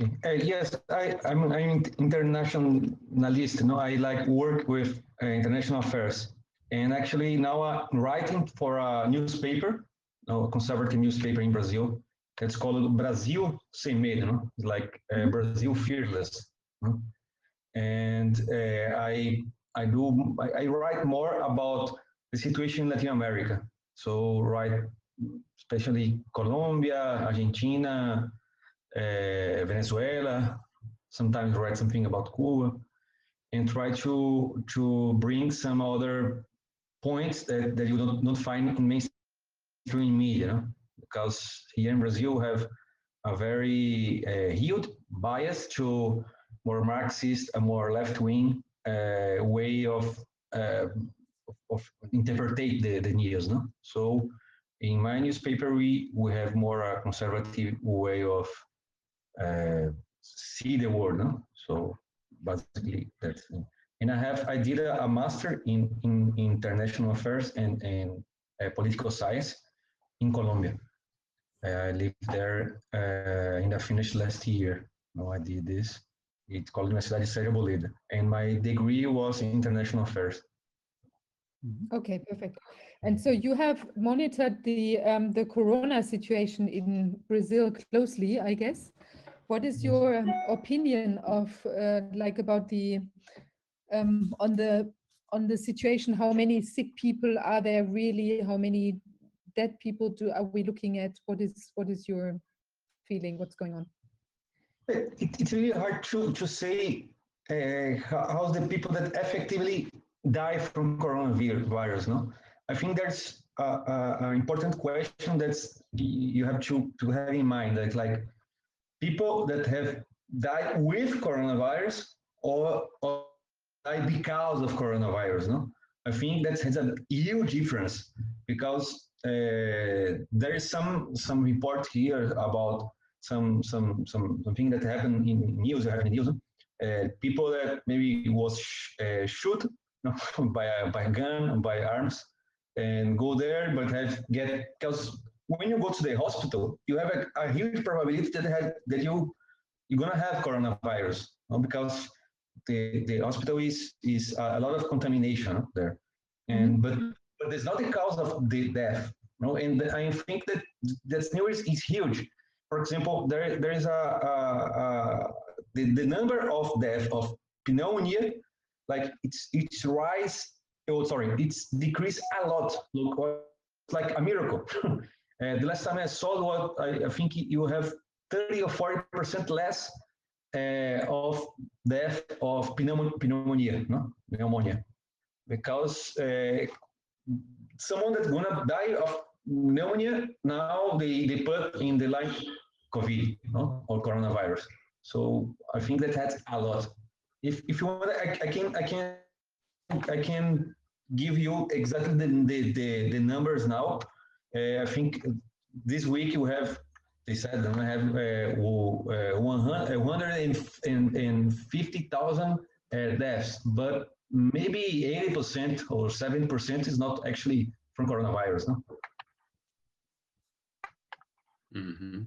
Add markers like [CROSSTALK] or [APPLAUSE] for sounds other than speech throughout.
Okay. Uh, yes, I, I'm, I'm internationalist. No, I like work with uh, international affairs. And actually now I'm writing for a newspaper, a conservative newspaper in Brazil. It's called Brasil Sem Medo, no? like uh, mm-hmm. Brazil Fearless. No? And uh, I, I do, I, I write more about the situation in Latin America. So write especially Colombia, Argentina, Venezuela, sometimes write something about Cuba, and try to to bring some other points that, that you don't, not find in mainstream media, because here in Brazil we have a very uh, huge bias to more Marxist, a more left-wing uh, way of uh, of interpretate the, the news. No? So in my newspaper, we, we have more a conservative way of uh, see the world. No? So basically that's it. And I have, I did a, a master in, in, international affairs and, and uh, political science in Colombia. Uh, I lived there uh, and I finished last year. No, I did this. It's called Universidade Sergio Arboleda. And my degree was in international affairs. Okay, perfect. And so you have monitored the um, the corona situation in Brazil closely, I guess. What is your opinion of uh, like about the um, on the on the situation? How many sick people are there really? How many dead people do are we looking at? What is what is your feeling? What's going on? It, it's really hard to to say uh, how the people that effectively die from coronavirus. No, I think there's an important question that's you have to to have in mind that like people that have died with coronavirus or, or died because of coronavirus. No, I think that has a huge difference because uh, there is some some report here about some some some something that happened in news happened in news. Uh, people that maybe was sh uh, shoot no, [LAUGHS] by a by a gun by arms and go there, but have get because when you go to the hospital, you have a, a huge probability that have, that you you're gonna have coronavirus no? because the, the hospital is is a lot of contamination there, and mm-hmm. but but it's not the cause of the death. No, and I think that that news is huge. For example, there there is a, a, a the, the number of death of pneumonia, like it's it's rise. Oh, sorry, it's decreased a lot. Look, like a miracle. [LAUGHS] uh, the last time I saw what I, I think you have 30 or 40 percent less uh, of death of pneumonia, no? pneumonia, because uh, someone that's gonna die of pneumonia now they, they put in the line COVID no? or coronavirus. So I think that adds a lot. If, if you want, I, I can I can I can give you exactly the the, the, the numbers now. Uh, I think this week we have they said they have uh, uh, 150,000 uh, deaths, but maybe 80% or 70% is not actually from coronavirus. No? Mm -hmm.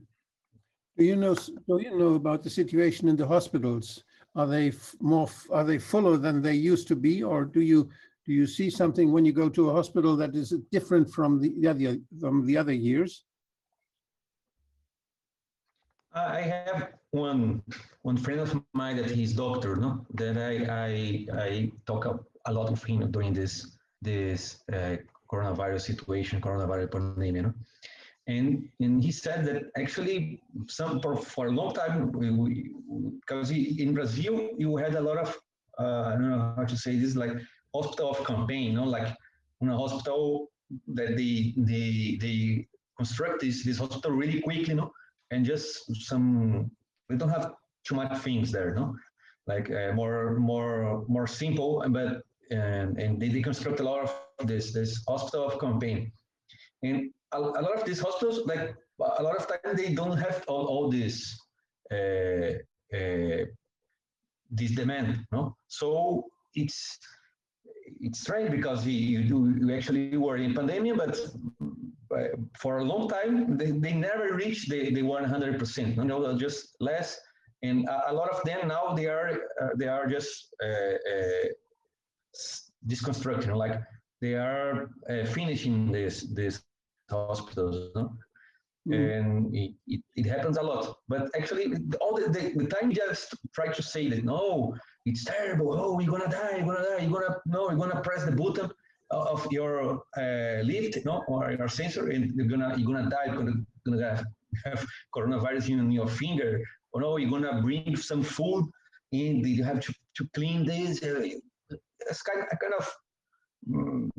Do you know? Do you know about the situation in the hospitals? Are they more? Are they fuller than they used to be, or do you do you see something when you go to a hospital that is different from the, the other from the other years? I have one one friend of mine that he's doctor, no, that I I I talk a lot of him during this this uh, coronavirus situation, coronavirus pandemic, no? and and he said that actually some for, for a long time because in Brazil you had a lot of uh, I don't know how to say this like hospital of campaign, you know, like in a hospital that they they they construct this this hospital really quickly, you know, and just some we don't have too much things there, no, like uh, more more more simple, but and and they deconstruct a lot of this this hospital of campaign, and a, a lot of these hospitals like a lot of time they don't have all, all this uh, uh, this demand, no, so it's it's strange because you, you, you actually were in pandemic, but for a long time, they, they never reached the, the 100%, you know, just less and a, a lot of them now they are uh, they are just uh, uh, disconstructing, like they are uh, finishing this this hospitals. No? Mm. and it, it, it happens a lot. But actually, all the, the, the time just try to say that no, it's terrible. Oh, you're gonna die. You're gonna die. You're gonna no. You're gonna press the button of your uh, lift, no, or your sensor, and you're gonna you're gonna die. You're gonna gonna have, coronavirus in your finger. Or no, you're gonna bring some food, and you have to, to clean this. Uh, It's kind a kind of mm,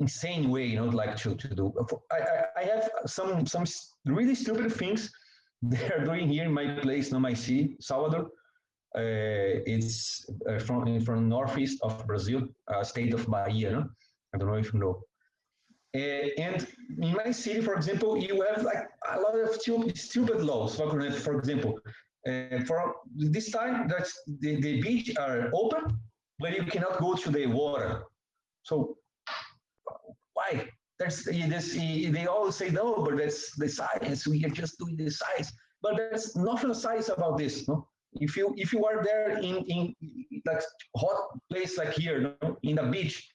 insane way, you know, like to, to do. I, I, I have some some really stupid things [LAUGHS] they are doing here in my place, no, my city, Salvador. Uh, it's uh, from from northeast of Brazil, uh, state of Bahia. No? I don't know if you know. And in my city, for example, you have like a lot of stupid, stupid laws. For, example, for this time, that's the, the beach are open, but you cannot go to the water. So why? This. They all say no, but that's the science. We are just doing the science, but there's nothing science about this. No, if you if you are there in in like hot place like here, in the beach,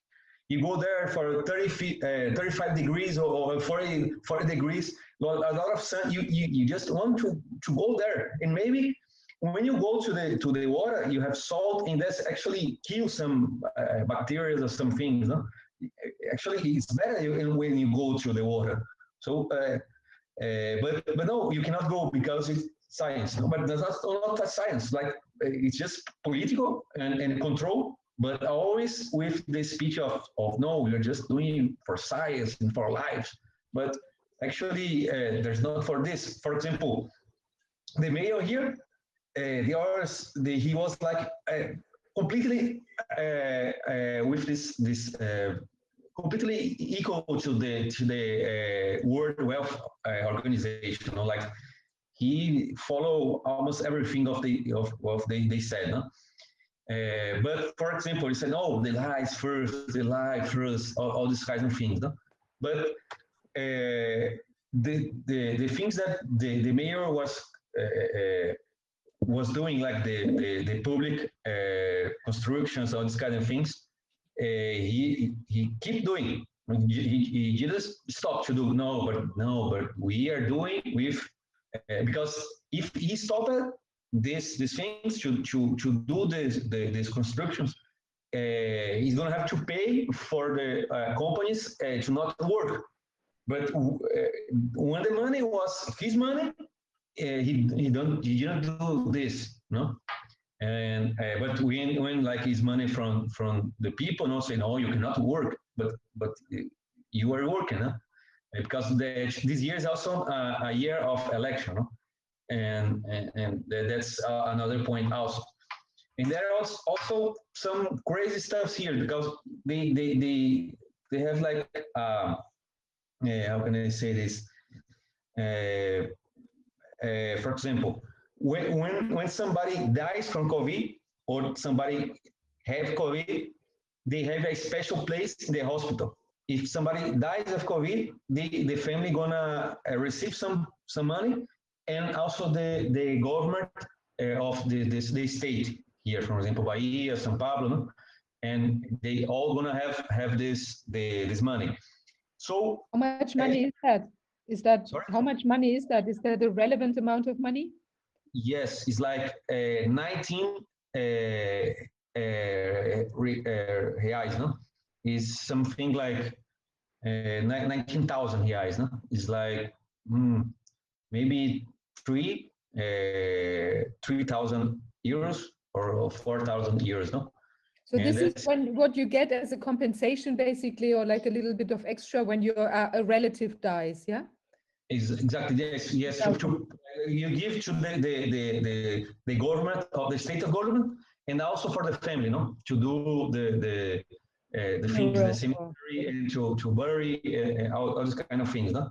you go there for 30 feet, uh, 35 degrees or, or 40, 40 degrees, a lot of sun. You, you you just want to to go there, and maybe when you go to the to the water, you have salt, and that's actually kill some uh, bacteria or some things. No? Actually, it's better when you go to the water. So, uh, uh, but but no, you cannot go because it's science. But not, not that science. Like uh, it's just political and, and control. But always with the speech of of no, we are just doing for science and for lives. But actually, uh, there's not for this. For example, the mayor here uh, the others, the, he was like uh, completely with this this completely equal to the to the World Health Organization. You know, like he follow almost everything of the of, of they, they said. No? Uh, but for example, he said, "Oh, the lies first, the lie first, all, all these kinds of things." No? But uh, the, the the things that the, the mayor was uh, was doing like the the, the public constructions, all these kind of things. He he keep doing. He, he, he just stop to do no, but no, but we are doing with uh, because if he stopped this these things to to to do this the, these constructions, uh, he's gonna have to pay for the uh, companies uh, to not work. But uh, when the money was his money, he he don't he didn't do this, no. And but when when like his money from from the people, no, say no, you cannot work, but but you are working, huh? Uh, because the, this year is also a, a year of election, no? and and, and that's uh, another point also. And there are also some crazy stuff here because they they they they have like uh, yeah, how can I say this? Uh, uh, for example, when, when, when somebody dies from COVID or somebody have COVID, they have a special place in the hospital. If somebody dies of COVID, the, the family gonna uh, receive some, some money and also the, the government uh, of the, this, the state here, for example, Bahia, São Paulo, no? and they all gonna have, have this, the, this money. So How much money is that? Is that, Sorry? how much money is that? Is that a relevant amount of money? Yes, it's like uh, 19 uh, uh, uh, reais, no? Is something like uh, ni- 19,000 reais, no? It's like hmm, maybe three, uh, 3,000 euros or, or 4,000 euros, no? So Yeah, this is when, what you get as a compensation basically, or like a little bit of extra when your uh, a relative dies, yeah? Is exactly yes, yes. To, you give to the, the, the, the, the government of the state of government and also for the family, no, to do the the uh, the things, in the cemetery and to to bury uh, all, all these kind of things, no,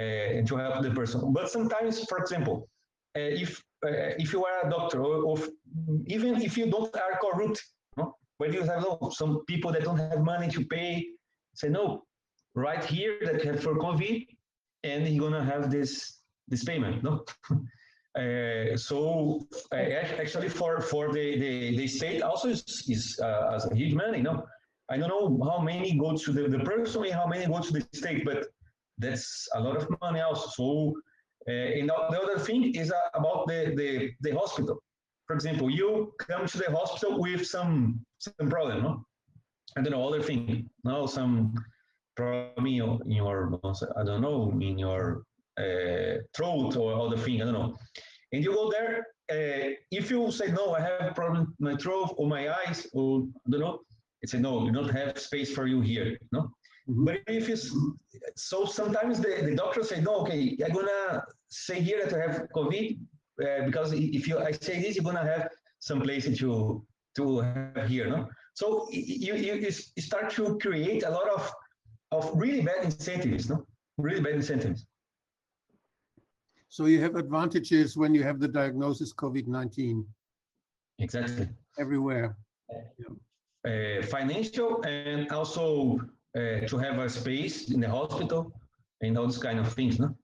uh, and to help the person. But sometimes, for example, uh, if uh, if you are a doctor or, or even if you don't are corrupt, no, but you have no, some people that don't have money to pay, say no, right here that have for COVID and you're gonna have this this payment, no? [LAUGHS] Uh, so uh, actually, for for the the, the state also is, is uh, as a huge money. No, I don't know how many go to the, the person and how many go to the state, but that's a lot of money also. So, uh, and the the other thing is uh, about the, the the hospital. For example, you come to the hospital with some some problem, no? I don't know other thing. No, some problem in your, I don't know in your uh, throat or other thing. I don't know. And you go there. Uh, if you say no, I have problem my throat or my eyes or I don't know. It say no, we don't have space for you here. No. Mhm. But if you s- so sometimes the, the doctor say no, okay, I'm gonna say here that I have COVID uh, because if you I say this, you're gonna have some place to to have here. No. So you, you, you start to create a lot of of really bad incentives, no? Really bad incentives. So you have advantages when you have the diagnosis COVID-19 Exactly. everywhere. Financial and also uh, to have a space in the hospital and all those kind of things, no?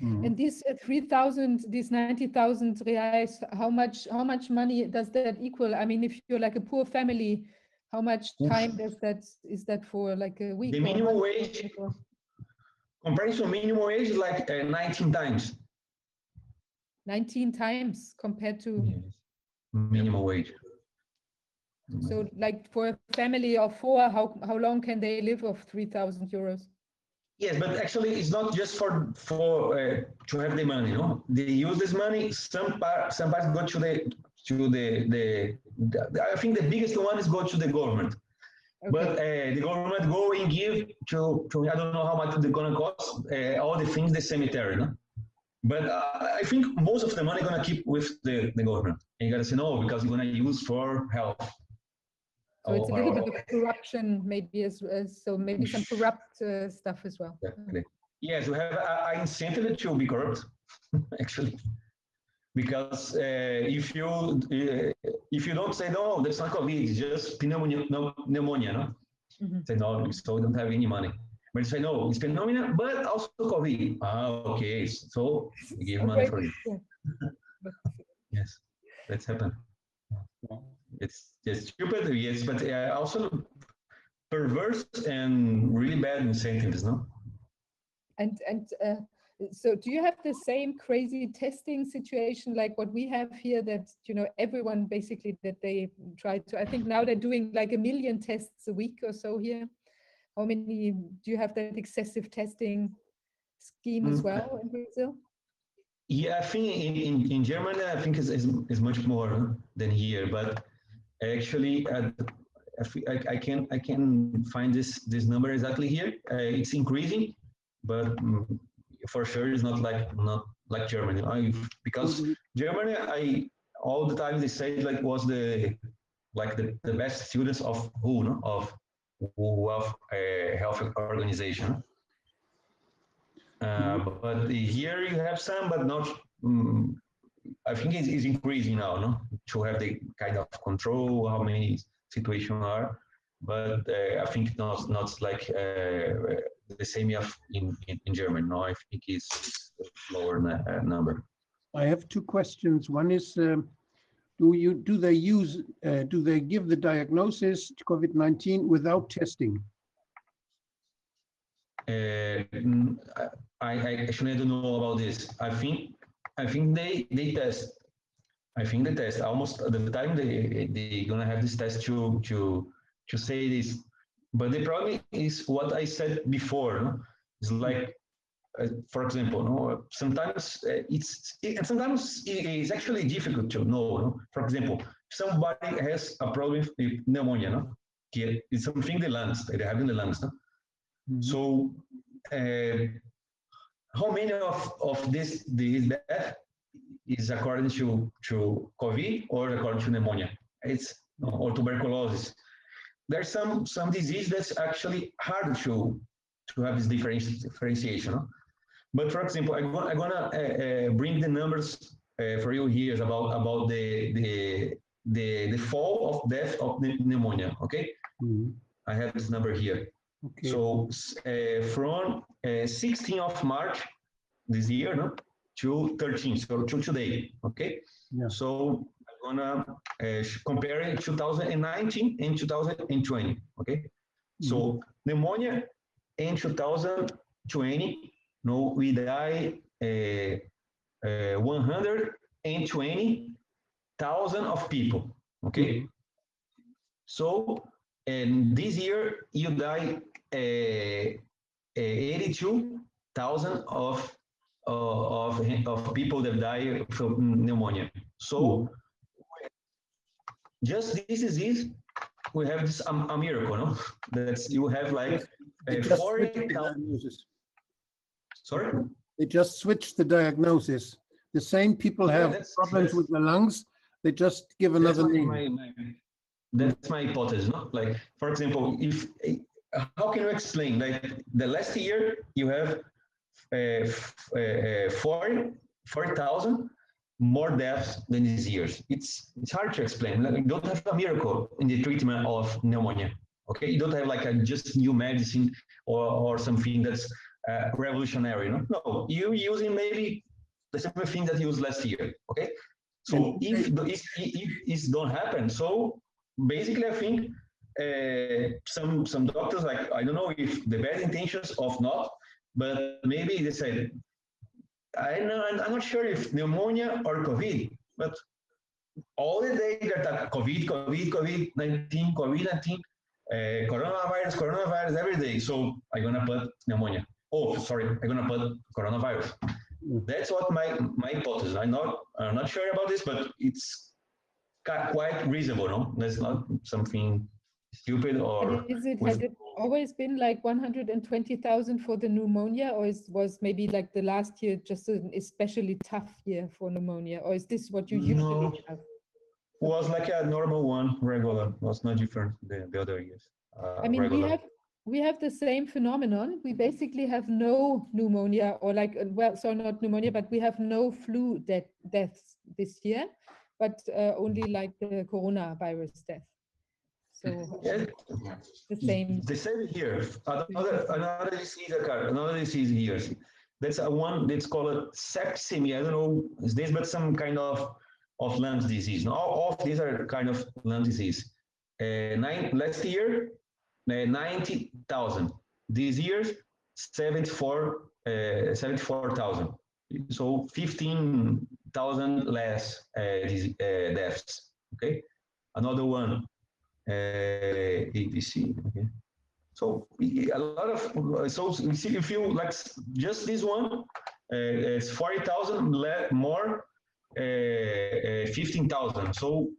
Mhm. And these uh, 3,000, these 90,000 reais, how much, how much money does that equal? I mean, if you're like a poor family, how much time does that, is that for like a week? The or minimum wage, Or- comparison minimum wage is like uh, 19 times 19 times compared to, minimum wage. So like for a family of four, how, how long can they live of 3,000 euros? Yes, but actually, it's not just for for uh, to have the money. No, they use this money. Some part, some parts go to the to the, the the. I think the biggest one is go to the government. But uh, the government go and give to, to I don't know how much they're gonna cost uh, all the things the cemetery, no? But uh, I think most of the money gonna keep with the, the government. And you gotta say no because you're gonna use for health. So it's a little or- bit of corruption maybe as, as so maybe some corrupt uh, stuff as well. Exactly. Yes, we have an incentive to be corrupt, [LAUGHS] actually, because uh, if you uh, if you don't say no, that's not COVID, it's just pneumonia, no, pneumonia, no? Mhm. Say no, so we don't have any money. But say no, it's pneumonia, but also COVID. Ah, okay, so we give [LAUGHS] money Okay, for it. yeah. [LAUGHS] Yes, that's happened. It's just stupid, yes, but uh, also perverse and really bad incentives, no? And and uh, so do you have the same crazy testing situation like what we have here that you know everyone basically that they try to I think now they're doing like a million tests a week or so here. How many do you have that excessive testing scheme as Mm. well in Brazil? Yeah, I think in, in, in Germany, I think is is is much more than here. But actually, I, I, can I can find this this number exactly here. Uh, it's increasing, but mm, for sure it's not like not like Germany. I, because Germany, I all the time they say like was the like the, the best students of WHO no? of World uh, Health Organization. Uh, but here you have some, but not. mm I think it's, it's increasing now, no? To have the kind of control how many situations are, but uh, I think not not like uh, the same in, in in Germany. No, I think it's, it's a lower uh, number. I have two questions. One is, um, do you, do they use, uh, do they give the diagnosis to COVID-19 without testing? Uh, I, I actually don't know about this. I think I think they they test. I think they test almost the time they they gonna have this test to to to say this. But the problem is what I said before. No? It's like, uh, for example, no. Sometimes uh, it's it, sometimes it is actually difficult to know. No? For example, somebody has a problem with pneumonia. No, it's something the lungs they have in the lungs. No? So, uh, how many of, of this this death is according to, to COVID or according to pneumonia? It's or tuberculosis. There's some some disease that's actually hard to to have this differenti- differentiation. no? But for example, I'm gonna, I'm gonna uh, uh, bring the numbers uh, for you here about about the the the the fall of death of pneumonia. Okay, Mhm. I have this number here. Okay. So uh, from uh, 16th of March this year, no, to 13, so to today, okay? Yeah. So I'm gonna uh, compare 2019 and 2020, okay? So pneumonia in 2020, no, we die uh, uh, 120,000 of people, okay? So, and this year you die 82,000 of, uh, of, of people that die from pneumonia. So, just this disease, we have this um, a miracle, no? That's you have like uh, just 40, switched sorry? They just switched the diagnosis. The same people Yeah, have that's- problems with the lungs. They just give That's another my, name. my, my- that's my hypothesis, no? Like, for example, if, how can you explain, like, the last year you have uh, uh, uh, 40 40,000 more deaths than these years. It's, it's hard to explain. Like, you don't have a miracle in the treatment of pneumonia, okay? You don't have like a just new medicine or, or something that's uh, revolutionary, no? No, you're using maybe the same thing that you used last year, okay? So if, the- if, if this don't happen, so basically I think uh, some some doctors like I don't know if the bad intentions of not, but maybe they said I know I'm not sure if pneumonia or COVID, but all the day that COVID, COVID, COVID 19, COVID 19, uh, coronavirus, coronavirus every day. So I'm gonna put pneumonia. Oh, sorry, I'm gonna put coronavirus. That's what my my hypothesis. I'm not I'm not sure about this, but it's quite reasonable. No, that's not something stupid or Is it, has it always been like 120,000 for the pneumonia, or is, was maybe like the last year just an especially tough year for pneumonia, or is this what you No. usually have? was like a normal one, regular. Was not different than the other years. Uh, I mean, we have we have the same phenomenon. We basically have no pneumonia, or like uh, well, so not pneumonia, but we have no flu death deaths this year, but uh, only like the coronavirus death. So Yeah, [LAUGHS] the same. The same here. Another another disease occur. Another disease here. That's a one that's called sepsemia. I don't know is this, but some kind of of lung disease. Now, all of these are kind of lung disease. Uh, nine last year, uh, ninety thousand. This year, seventy four uh, seventy four thousand. So fifteen thousand less uh, uh, deaths. Okay, another one ABC. Okay. So a lot of so see if you like just this one, uh, it's forty thousand more, uh, uh, fifteen thousand. So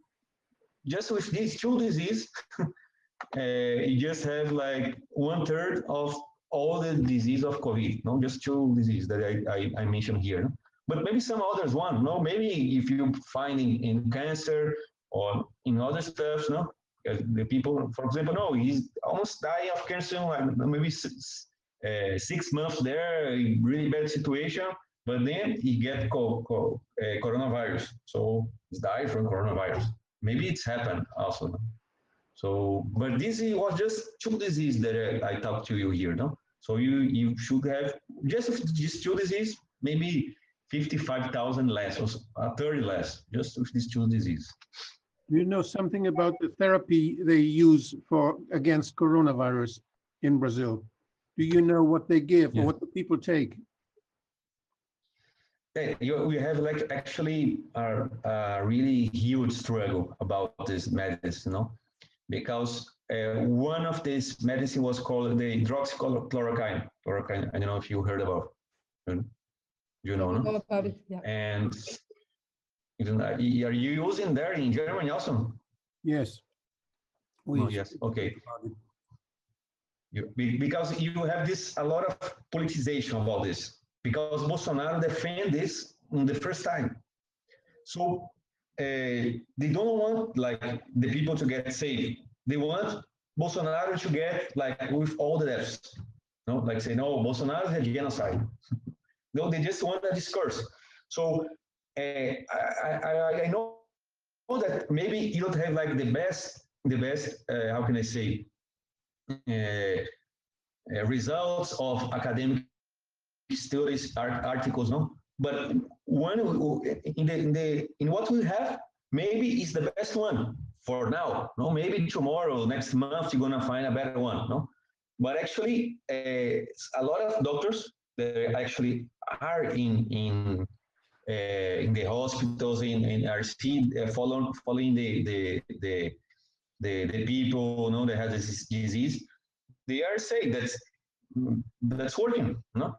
just with these two diseases, [LAUGHS] uh, you just have like one third of all the disease of COVID. No, just two diseases that I, I, I mentioned here. But maybe some others one. No, maybe if you find in, in cancer or in other stuff, no, the people, for example, no, he's almost dying of cancer, maybe six, uh, six months there, really bad situation, but then he get co- co- uh, coronavirus, so he's died from coronavirus. Maybe it's happened also. So, but this was just two disease that I, I talked to you here, no? So you you should have just these two disease, maybe fifty-five thousand less or s- uh, thirty less, just with these two disease. Do you know something about the therapy they use for against coronavirus in Brazil? Do you know what they give Yeah. or what the people take? Yeah, you, we have like actually a, a really huge struggle about this medicine, no? Because uh, one of these medicine was called the hydroxychloroquine. Chloroquine. I don't know if you heard about. You know, no? Know yeah. And you don't- are you using there in Germany also? Yes. We Oh, yes. Okay. You, because you have this a lot of politicization about this because Bolsonaro defend this in the first time. So uh, they don't want like the people to get saved. They want Bolsonaro to get like with all the deaths. No, like say no, Bolsonaro is a genocide. [LAUGHS] no, they just want a discourse. So uh, I, I, I know that maybe you don't have like the best, the best. Uh, how can I say? uh, results of academic studies art, articles no but one in the in the in what we have, maybe is the best one for now. No, maybe tomorrow, next month, you're gonna find a better one. No, but actually, uh, a lot of doctors that actually are in in in the hospitals in, in still uh, following following the the the the, the people you know that have this disease. They are saying that that's working. No,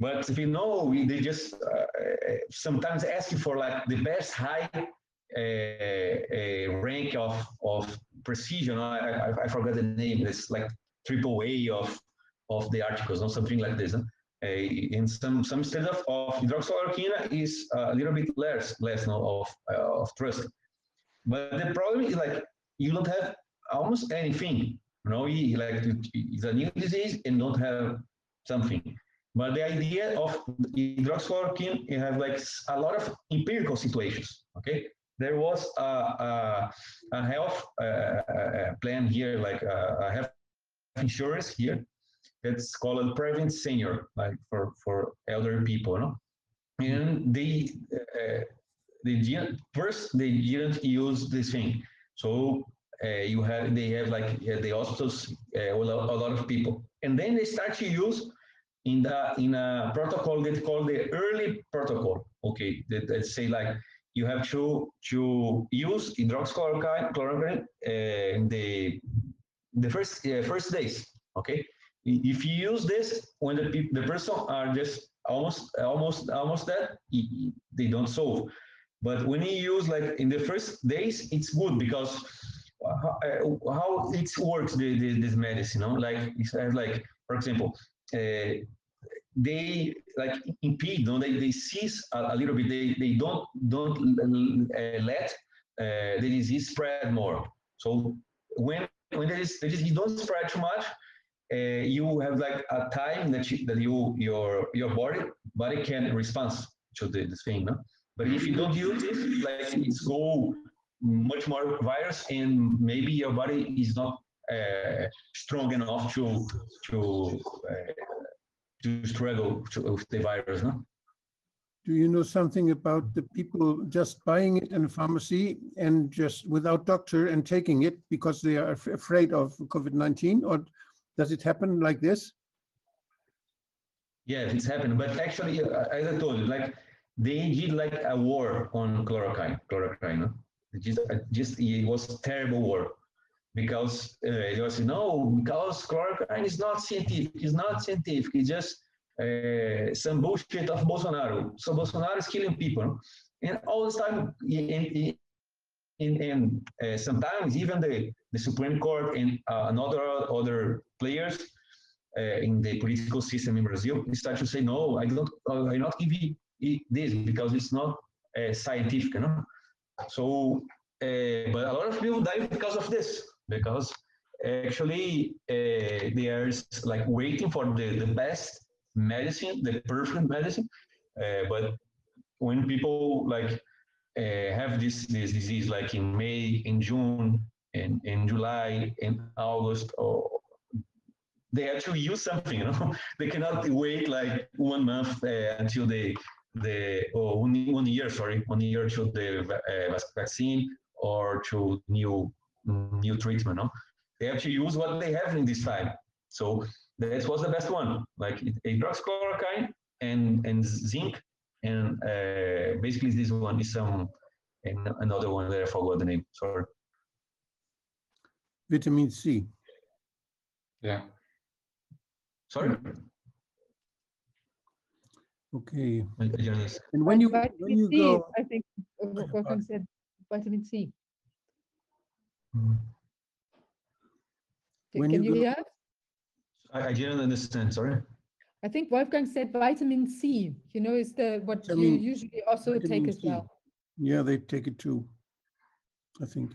but if you know, we, they just uh, sometimes ask you for like the best high uh, uh, rank of of precision. I, I, I forgot the name. It's like triple A of of the articles or something like this. Uh, in some some studies of, of hydroxychloroquine is a little bit less less no, of uh, of trust. But the problem is like you don't have almost anything. You know, like it's a new disease and don't have something. But the idea of hydroxychloroquine, you have like a lot of empirical situations. Okay, there was a, a, a health uh, uh, plan here, like a, a health insurance here. It's called Prevent Senior, like for for elderly people, no? And they uh, they didn't first they didn't use this thing. So uh, you have they have like uh, the hospitals uh, a lot of people, and then they start to use in the in a protocol that called the early protocol. Okay, that, that say like you have to to use hydroxychloroquine chloroquine uh, in the the first uh, first days. Okay, if you use this when the the person are just almost almost almost y- they don't solve. But when you use like in the first days, it's good because how, uh, how it works the, the, this medicine, you know, like it's like for example, uh, they like impede, no, they, they cease a, a little bit. They, they don't don't uh, let uh, the disease spread more. So when when there is the disease don't spread too much, uh, you have like a time that you, that you your your body body can respond to the, this thing, no? But if you don't use it, like it's go much more virus, and maybe your body is not uh, strong enough to to uh, to struggle to, with the virus, no? Do you know something about the people just buying it in a pharmacy and just without doctor and taking it because they are af- afraid of COVID-19? Or does it happen like this? Yes, it's happened. But actually, uh, as I told you, like they did like a war on chloroquine. Chloroquine, no? Just, uh, just it was terrible war because uh, it was no because chloroquine is not scientific. It's not scientific. It's just uh, some bullshit of Bolsonaro. So Bolsonaro is killing people, and all this time, in, in uh, sometimes even the, the Supreme Court and uh, another other players uh, in the political system in Brazil start to say, no, I don't, I not give you this because it's not uh, scientific, you know. So, uh, but a lot of people die because of this, because actually uh, they are like waiting for the, the best medicine, the perfect medicine. But when people like have this this disease, like in May, in June, in, in July, in August, or they have to use something, you know. [LAUGHS] they cannot wait like one month uh, until they the or one, one year, sorry, one year to the uh, vaccine or to new new treatment. No, they have to use what they have in this time. So that was the best one, like hydroxychloroquine and and zinc, and uh, basically this one is some and another one that I forgot the name. Sorry. Vitamin C. Yeah. Sorry. Okay. I- I just- And when you, when Vitamin you C, go, I think Wolfgang said vitamin C. Mm. When Can you you go- hear? us? I, I didn't understand. Sorry. I think Wolfgang said vitamin C, you know, is the, what you usually also take as C. well. yeah, they take it too, I think.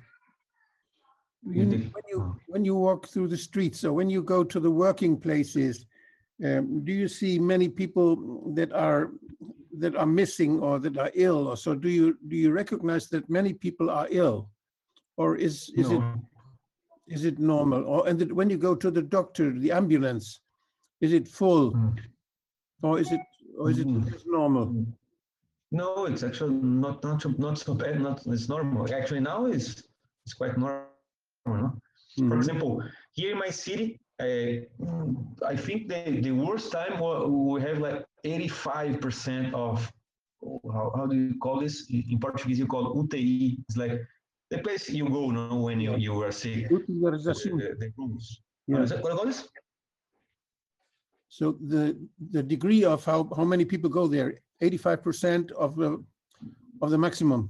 You You- When you, when you walk through the streets, so when you go to the working places, um, do you see many people that are, that are missing or that are ill? Or so do you, do you recognize that many people are ill? Or is, is it, No. is it normal? Or, and that when you go to the doctor, the ambulance, is it full? Mm. Or is it, or is it Mm. normal? No, it's actually not not so, not so bad. Not it's normal. Actually, now it's it's quite normal. No? For Mhm. example, here in my city, uh, I think the, the worst time we have like 85% of, how, how do you call this? In Portuguese, you call UTI. It's like the place you go no, when you, you are sick. Utilização. The, the rooms. Yeah. What is it? What do you call this? So the, the degree of how, how many people go there, 85% of the, of the maximum.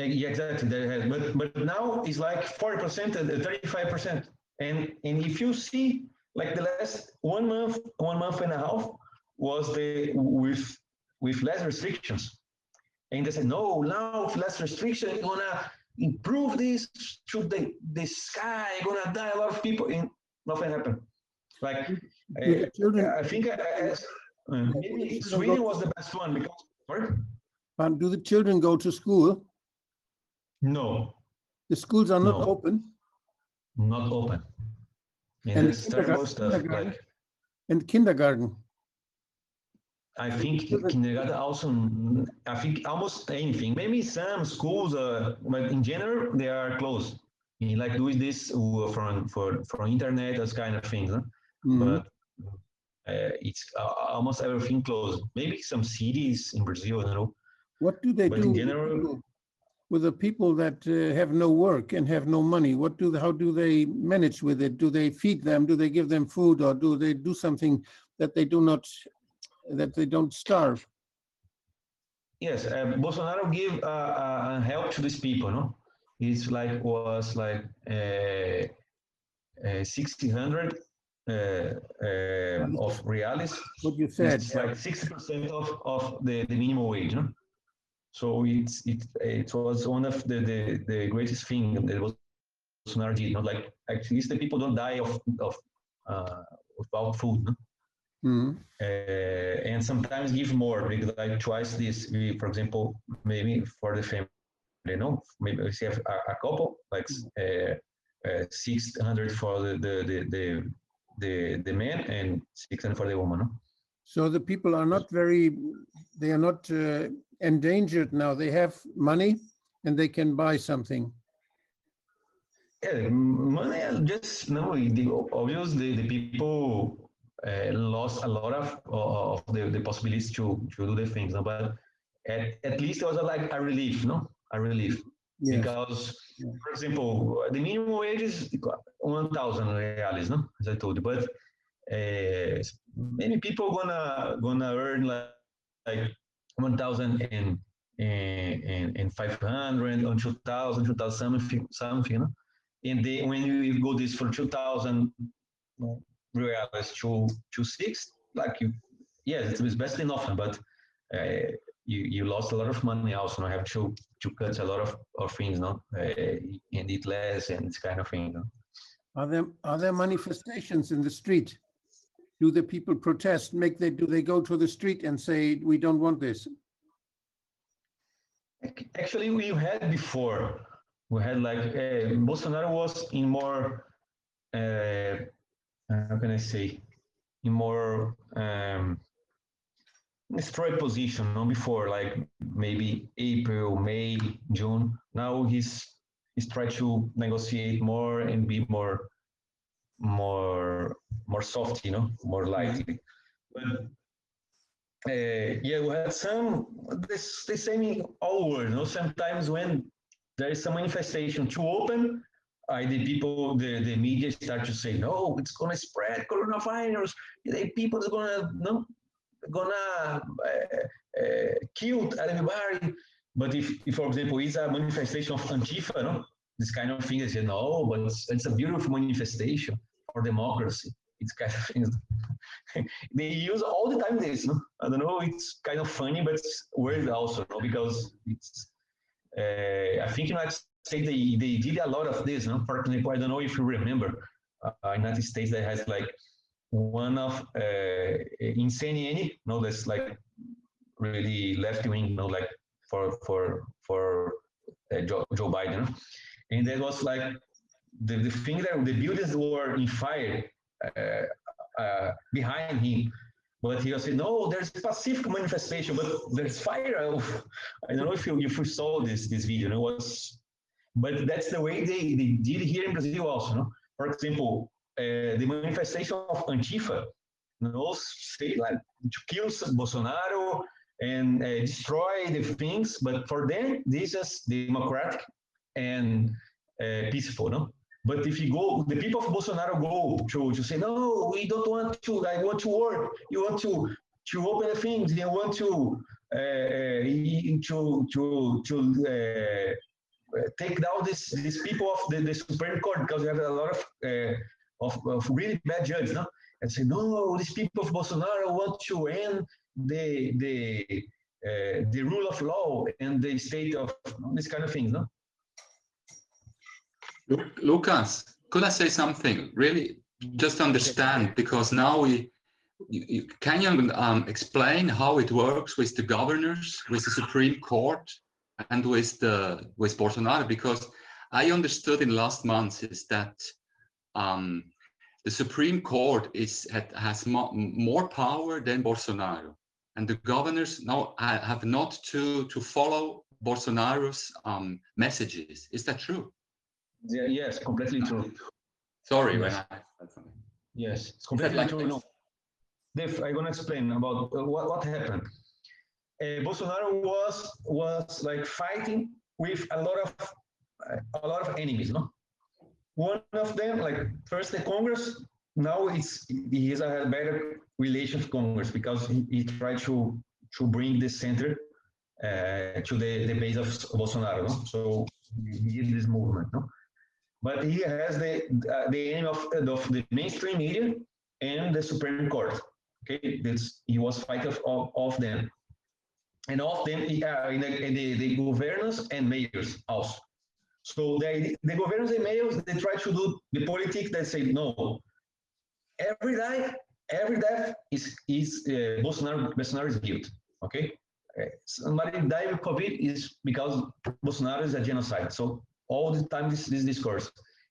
Uh, yeah, exactly. But but now it's like 40% and 35%. And and if you see, like the last one month, one month and a half was the with with less restrictions. And they said, no, now with less restriction, you're gonna improve this to the the sky, gonna die a lot of people, and nothing happened. Like Uh, the children, I think uh, uh, maybe Sweden was the best one because sorry? uh, do the children go to school? no, The schools are not No. open not open. And, And kindergarten- stuff. kindergarten? Like and kindergarten. I think kindergarten also, mm, I think almost anything. Maybe some schools, uh, but in general they are closed. You like doing this uh, from for from internet, those kind of things. Huh? Mhm. But uh, uh, it's uh, almost everything closed. Maybe some cities in Brazil, I don't know. What do they but do? In general, with the people that uh, have no work and have no money what do how do they manage with it do they feed them do they give them food or do they do something that they do not that they don't starve yes um, uh, bolsonaro give uh, uh, help to these people no it's like was like uh, uh 1600 of reais. What you said, It's like sixty percent of of the, the minimum wage, no? So it's it it was one of the the, the greatest thing that was Bolsonaro did. Not like at least the people don't die of of uh, without food. No? Mhm. uh, and sometimes give more because like twice this we, for example maybe for the family you know maybe we have a, a couple like uh, uh, 600 for the the the the, the, the man and 600 for the woman no? So the people are not very, they are not uh, endangered now. They have money and they can buy something. yeah money just no the obvious the, the people uh, lost a lot of of the, the possibilities to to do the things no? but at, at least it was a, like a relief no a relief Yes. because for example the minimum wage is 1000 reais no as i told you but uh, many people gonna gonna earn like, like 1000 and and, and, and 500 on 2000 2000 something something no? and they, when you go this for 2000 reais to to six like you yes it's best nothing but uh, you you lost a lot of money also. No? have to to cut a lot of, of things, no, uh, and eat less and this kind of thing. No? Are there, are there manifestations in the street? Do the people protest? Make they, do they go to the street and say, we don't want this? Actually, we had before. We had like uh, Bolsonaro was in more. Uh, how can I say? In more um, strike position. No, before like maybe April, May, June. Now he's he's try to negotiate more and be more more more soft, you know, more lightly. But uh, yeah, we had some this the same all. You know, sometimes when there is some manifestation to open, I the people the, the media start to say no, it's gonna spread coronavirus. The people is gonna no gonna uh, uh, kill everybody. But if, if, for example, it's a manifestation of Antifa, no, this kind of thing, they you know, but it's, it's a beautiful manifestation for democracy. It's kind of things [LAUGHS] they use all the time this. No? I don't know. It's kind of funny, but it's weird also, no? because it's. Uh, I think United States they, they did a lot of this. No? For example, I don't know if you remember, uh, United States that has like one of uh, CNN, no, that's like really left wing, no, like for for for uh, Joe, Joe Biden, and that was like the, the thing that the buildings were in fire uh, uh, behind him But he was saying, no, there's pacific manifestation, but there's fire. [LAUGHS] I don't know if you if you saw this this video. It was, but that's the way they, they did here in Brazil also. No? For example, uh, the manifestation of Antifa, you know, say like to kill Bolsonaro and uh, destroy the things, but for them this is democratic and uh, peaceful. No, but if you go, the people of Bolsonaro go to, to say, no, we don't want to, I want to work. You want to, to open the things. You want to, uh, to, to, to uh, take down this, these people of the, the Supreme Court because we have a lot of, uh, of, of really bad judges, no? And say, no, these people of Bolsonaro want to end the, the, uh, the rule of law and the state of this kind of things, no? Lucas, could I say something? Really, just understand because now we you, you, can you um, explain how it works with the governors, with the Supreme Court, and with the with Bolsonaro? Because I understood in last months is that um, the Supreme Court is has mo more power than Bolsonaro, and the governors now have not to to follow Bolsonaro's um, messages. Is that true? Yeah, yes, completely true. Sorry, yes. yes, it's completely like true. No. Dave, I'm gonna explain about uh, what, what happened. Uh, Bolsonaro was was like fighting with a lot of uh, a lot of enemies, no? One of them, like first the Congress, now it's he has a better relation with Congress because he, he tried to to bring the center uh, to the, the base of Bolsonaro, no? So he did this movement, no? but he has the uh, the aim of, of the mainstream media and the Supreme Court. Okay, this he was fighting of, of them, and of them uh, in, the, in the, the governors and mayors also. So the the governors and mayors they try to do the politics that say no, every day every death is is uh, Bolsonaro Bolsonaro is guilt. Okay, uh, somebody with COVID is because Bolsonaro is a genocide. So all the time this, this discourse.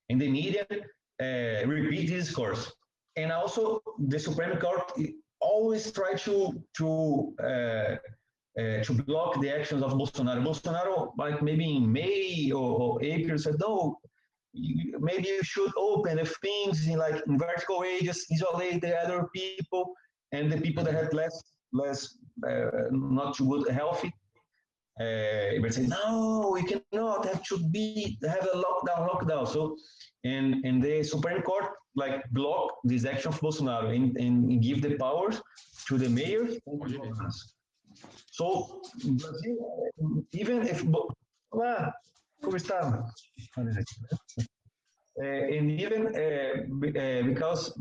And the media uh, repeat this discourse. And also the Supreme Court always try to to uh, uh, to block the actions of Bolsonaro. Bolsonaro, like maybe in May or, or April, said, no, maybe you should open the things in like in vertical way, just isolate the other people and the people that have less less uh, not too good healthy uh, but say no, we cannot have to be have a lockdown, lockdown. So, and and the Supreme Court like block this action of Bolsonaro and, and give the powers to the governors. So, Brazil, even if ah, como está? Uh, and even uh, uh, because,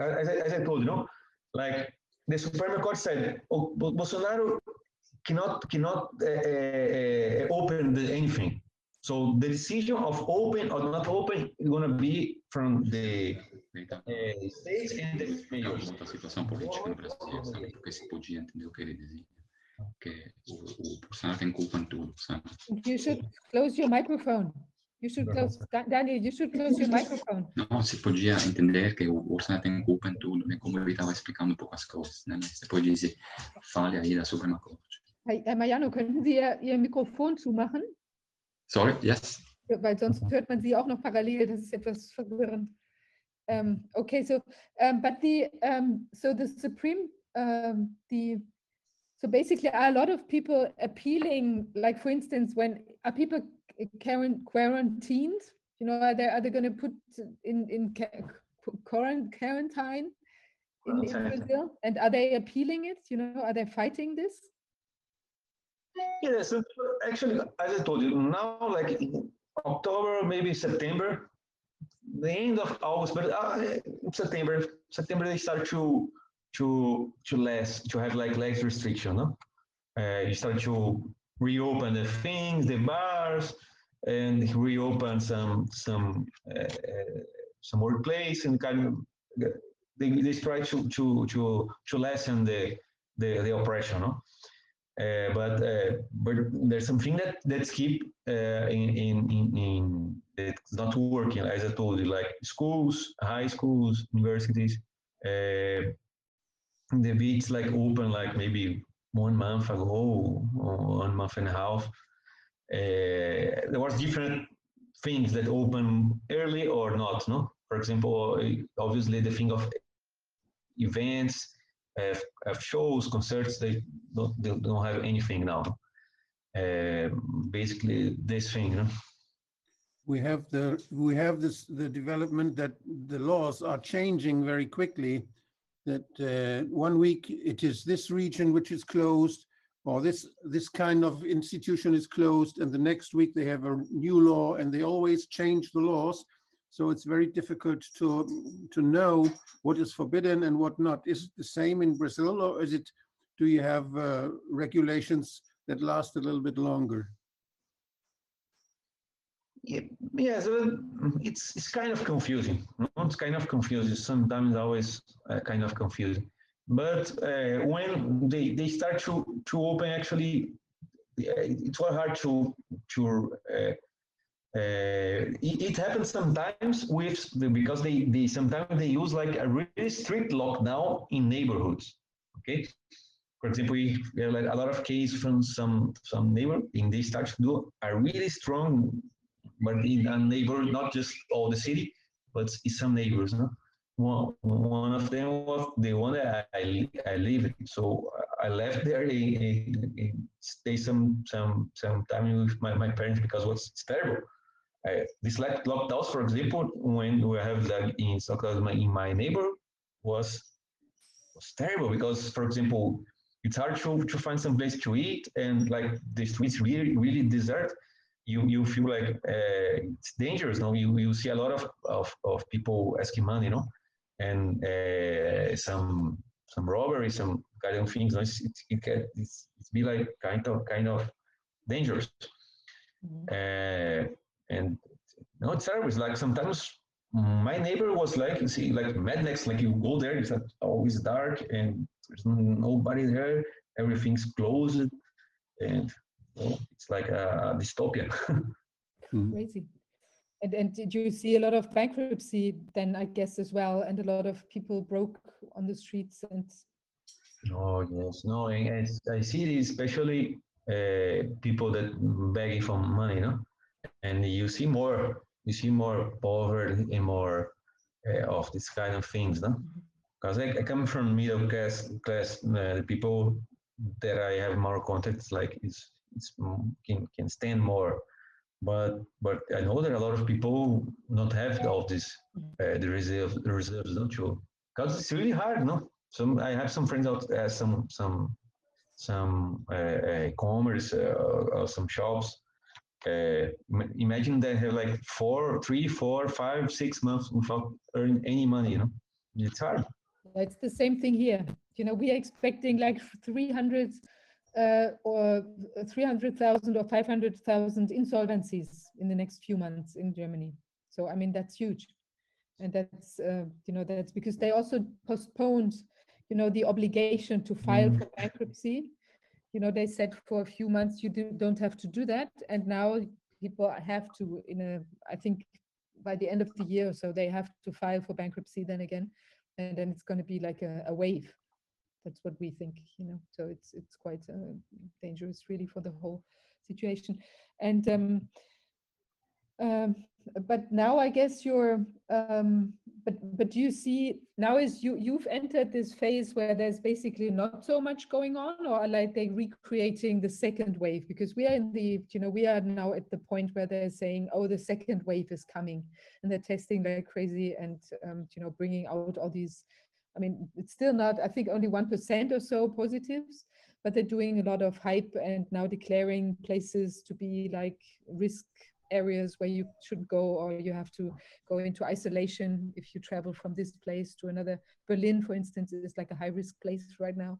as I, as I told you, know, like the Supreme Court said, oh, Bolsonaro cannot cannot open the, anything. So the decision of open or not open is going to be from the uh, states and the mayors. Que o, o Bolsonaro tem culpa em tudo, sabe? You should close your microphone. You should close, Daniel, you should close your microphone. Não, se podia entender que o Bolsonaro tem culpa em tudo, né? Como ele estava explicando um pouco as coisas, né? Mas depois dizer, fale aí da Suprema Corte. Herr Mariano, könnten Sie Ihr Mikrofon zumachen? Sorry, yes. Weil sonst hört man Sie auch noch parallel. Das ist etwas verwirrend. Um, okay, so um, but the um, so the Supreme um, the so basically are a lot of people appealing, like for instance, when are people quarantined? You know, are they are they going to put in in quarantine in, in Brazil? And are they appealing it? You know, are they fighting this? Yes, actually, as I told you, now like October, maybe September, the end of August, but uh, September, September they start to to to less to have like less restriction. No? Uh, you start to reopen the things, the bars, and reopen some some uh, uh some workplace and kind of they, they try to to to to lessen the the, the oppression. No? Uh, but uh, but there's something that that's keep uh, in, in in in it's not working as I told you like schools high schools universities uh, the beach like open like maybe one month ago or one month and a half. Uh, there was different things that open early or not. No, for example, obviously the thing of events, uh, shows, concerts, they don't, they don't have anything now. Uh, basically, this thing. No? We have the, we have this, the development that the laws are changing very quickly. That uh, one week it is this region which is closed, or this, this kind of institution is closed, and the next week they have a new law, and they always change the laws. So it's very difficult to, to know what is forbidden and what not. Is it the same in Brazil, or is it, do you have uh, regulations that last a little bit longer? Yeah, yeah so it's it's kind of confusing. It's kind of confusing. Sometimes always uh, kind of confusing. But uh, when they, they start to to open, actually, uh, it's very hard to to. Uh, uh, it, it happens sometimes with because they, they sometimes they use like a really strict lockdown in neighborhoods. Okay, for example, we have like a lot of cases from some some neighbor, and they start to do a really strong but in a neighbor, not just all the city, but in some neighbors. No? One, one of them was the one that I, I live in. So I left there and, stay some some some time with my, my parents because it was terrible. I, this like lockdowns, for example, when we have that in São in my neighbor was was terrible because, for example, it's hard to, to find some place to eat and like the streets really really desert you you feel like uh, it's dangerous. No, you you see a lot of of, of people asking money, no, and uh, some some robbery, some kind of things. No? It's, it's, it can it's, it's be like kind of kind of dangerous. Uh, and no, it's terrible. It's like sometimes my neighbor was like you see like Mad Max, like you go there, it's like always dark and there's nobody there. Everything's closed, and it's like a dystopian. [LAUGHS] Crazy. And, and did you see a lot of bankruptcy then, I guess, as well, and a lot of people broke on the streets and Oh yes, no, and I see this especially uh, people that begging for money, no, and you see more, you see more poverty and more uh, of this kind of things, no, because I, I come from middle class class uh, people that I have more contacts like is it's can can stand more, but but I know that a lot of people not have all this uh, the reserve the reserves, don't you? Because it's really hard, no. Some I have some friends out uh, some some some uh, uh, commerce uh, or some shops. Uh, im- imagine they have like four, three, four, five, six months without earning any money. You know, it's hard. it's the same thing here. You know, we are expecting like 300 uh, or 300,000 or 500,000 insolvencies in the next few months in Germany. So, I mean, that's huge. And that's, uh, you know, that's because they also postponed, you know, the obligation to file Mm. for bankruptcy. You know, they said for a few months you do, don't have to do that. And now people have to, in a, I think by the end of the year or so, they have to file for bankruptcy then again. And then it's going to be like a, a wave that's what we think you know so it's it's quite uh, dangerous really for the whole situation. And um um but now i guess you're um but but do you see now is you you've entered this phase where there's basically not so much going on or are like they recreating the second wave? Because we are in the you know we are now at the point where they're saying oh the second wave is coming and they're testing like crazy and um, you know bringing out all these I mean, it's still not, I think only 1% or so positives, but they're doing a lot of hype and now declaring places to be like risk areas where you should go or you have to go into isolation if you travel from this place to another. Berlin, for instance, is like a high risk place right now.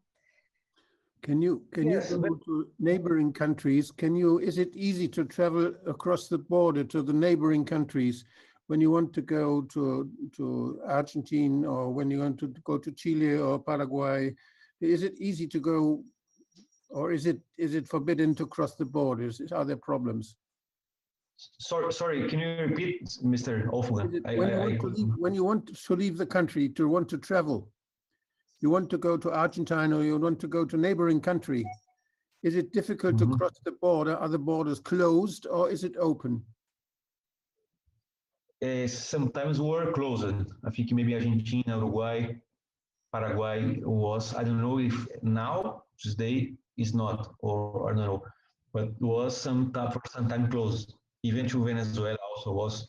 Can you, can you go to neighboring countries? Can you, is it easy to travel across the border to the neighboring countries? When you want to go to, to Argentina or when you want to go to Chile or Paraguay, is it easy to go? Or is it, is it forbidden to cross the borders? Are there problems? Sorry, sorry. Can you repeat, Mr. Is Olfugan? it I, When you I, I want to leave, when you want to leave the country, to want to travel, you want to go to Argentina or you want to go to neighboring country. Is it difficult to Mhm. cross the border? Are the borders closed or is it open? Sometimes were closed. I think maybe Argentina, Uruguay, Paraguay was. I don't know if now today is not, or I don't know, but was some time for some time closed. Even to Venezuela also was.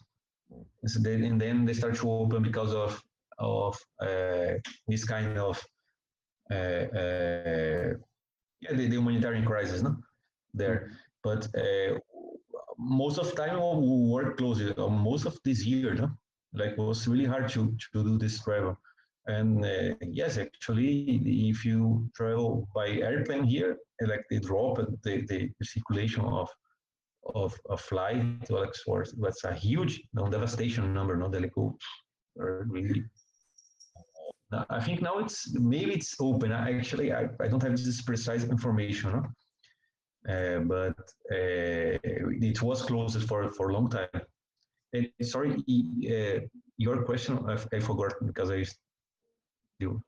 And then they start to open because of of uh, this kind of uh, uh, yeah the, the humanitarian crisis, no, there. But most of time we work closely. uh, Most of this year, no? like was really hard to to do this travel. And uh, yes, actually, if you travel by airplane here, uh, like they drop the, the circulation of of a flight to Alex was that's a huge no, devastation number, no, like, really. I think now it's maybe it's open. I, actually, I, I don't have this precise information, no? Uh, but uh, it was closed for for a long time. And sorry, uh, your question I, I forgot because I you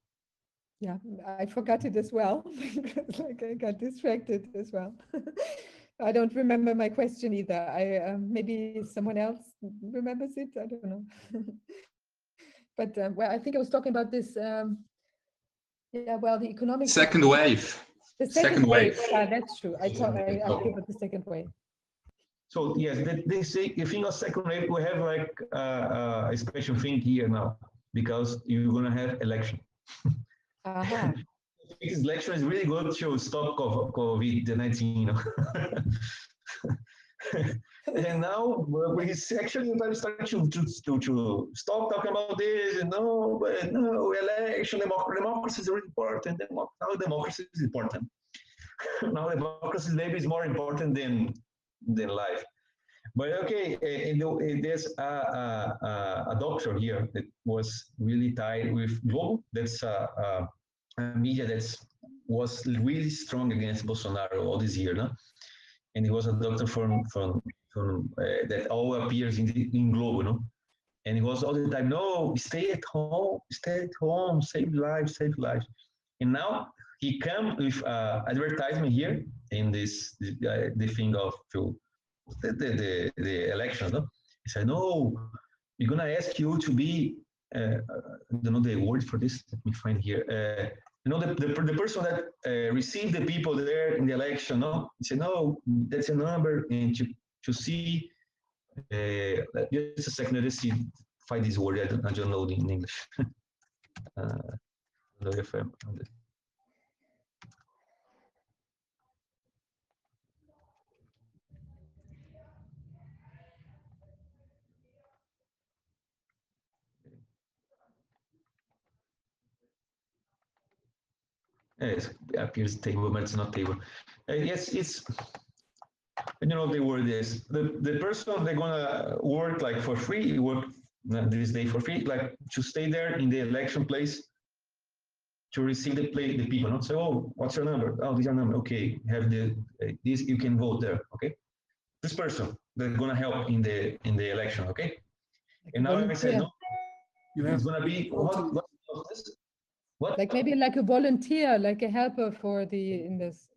Yeah, I forgot it as well. [LAUGHS] because, like I got distracted as well. [LAUGHS] I don't remember my question either. I um, maybe someone else remembers it. I don't know. [LAUGHS] but um, well, I think I was talking about this. Um, yeah, well, the economic Second wave. The second wave. Yeah, that's true. I talk. I you about the second wave. So yes, they, they say if in a second wave we have like uh, uh, a special thing here now because you're gonna have election. [LAUGHS] Aha. This election is really good to stop COVID nineteen. You know? [LAUGHS] and now we actually time start to, to, to, to stop talking about this. No, but no, election democ- democracy is really important. Now democracy is important. [LAUGHS] now democracy maybe is more important than than life. But okay, eh, and eh, there's a, a, a, doctor here that was really tied with Globo. That's a, a, a media that's was really strong against Bolsonaro all this year, no? And he was a doctor from from uh, that all appears in the, in Globo, no? And it was all the time, no, stay at home, stay at home, save lives, save lives. And now he come with uh, advertisement here in this the, uh, the thing of to the the, the, the elections, no? He said, no, we're gonna ask you to be uh, I don't know the word for this. Let me find here. Uh, you know, the, the, the person that uh, received the people there in the election, no? He said, no, that's a number. And to, to see, uh, just a second, let's see, find this word. I don't, I don't know in English. [LAUGHS] uh, if I'm Yes, appears table, but it's not table. Uh, yes, it's. Don't know the word is. The the person they're gonna work like for free, work uh, this day for free, like to stay there in the election place to receive the play the people. Not say, oh, what's your number? Oh, this is your number. Okay, have the uh, this. You can vote there. Okay, this person they're gonna help in the in the election. Okay, and now I said no, You it's gonna be what what? What? Like maybe like a volunteer, like a helper for the in this.